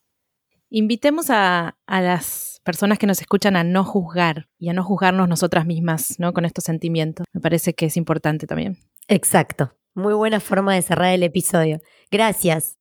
Invitemos a, a, las personas que nos escuchan a no juzgar y a no juzgarnos nosotras mismas, ¿no? Con estos sentimientos. Me parece que es importante también. Exacto. Muy buena forma de cerrar el episodio. Gracias.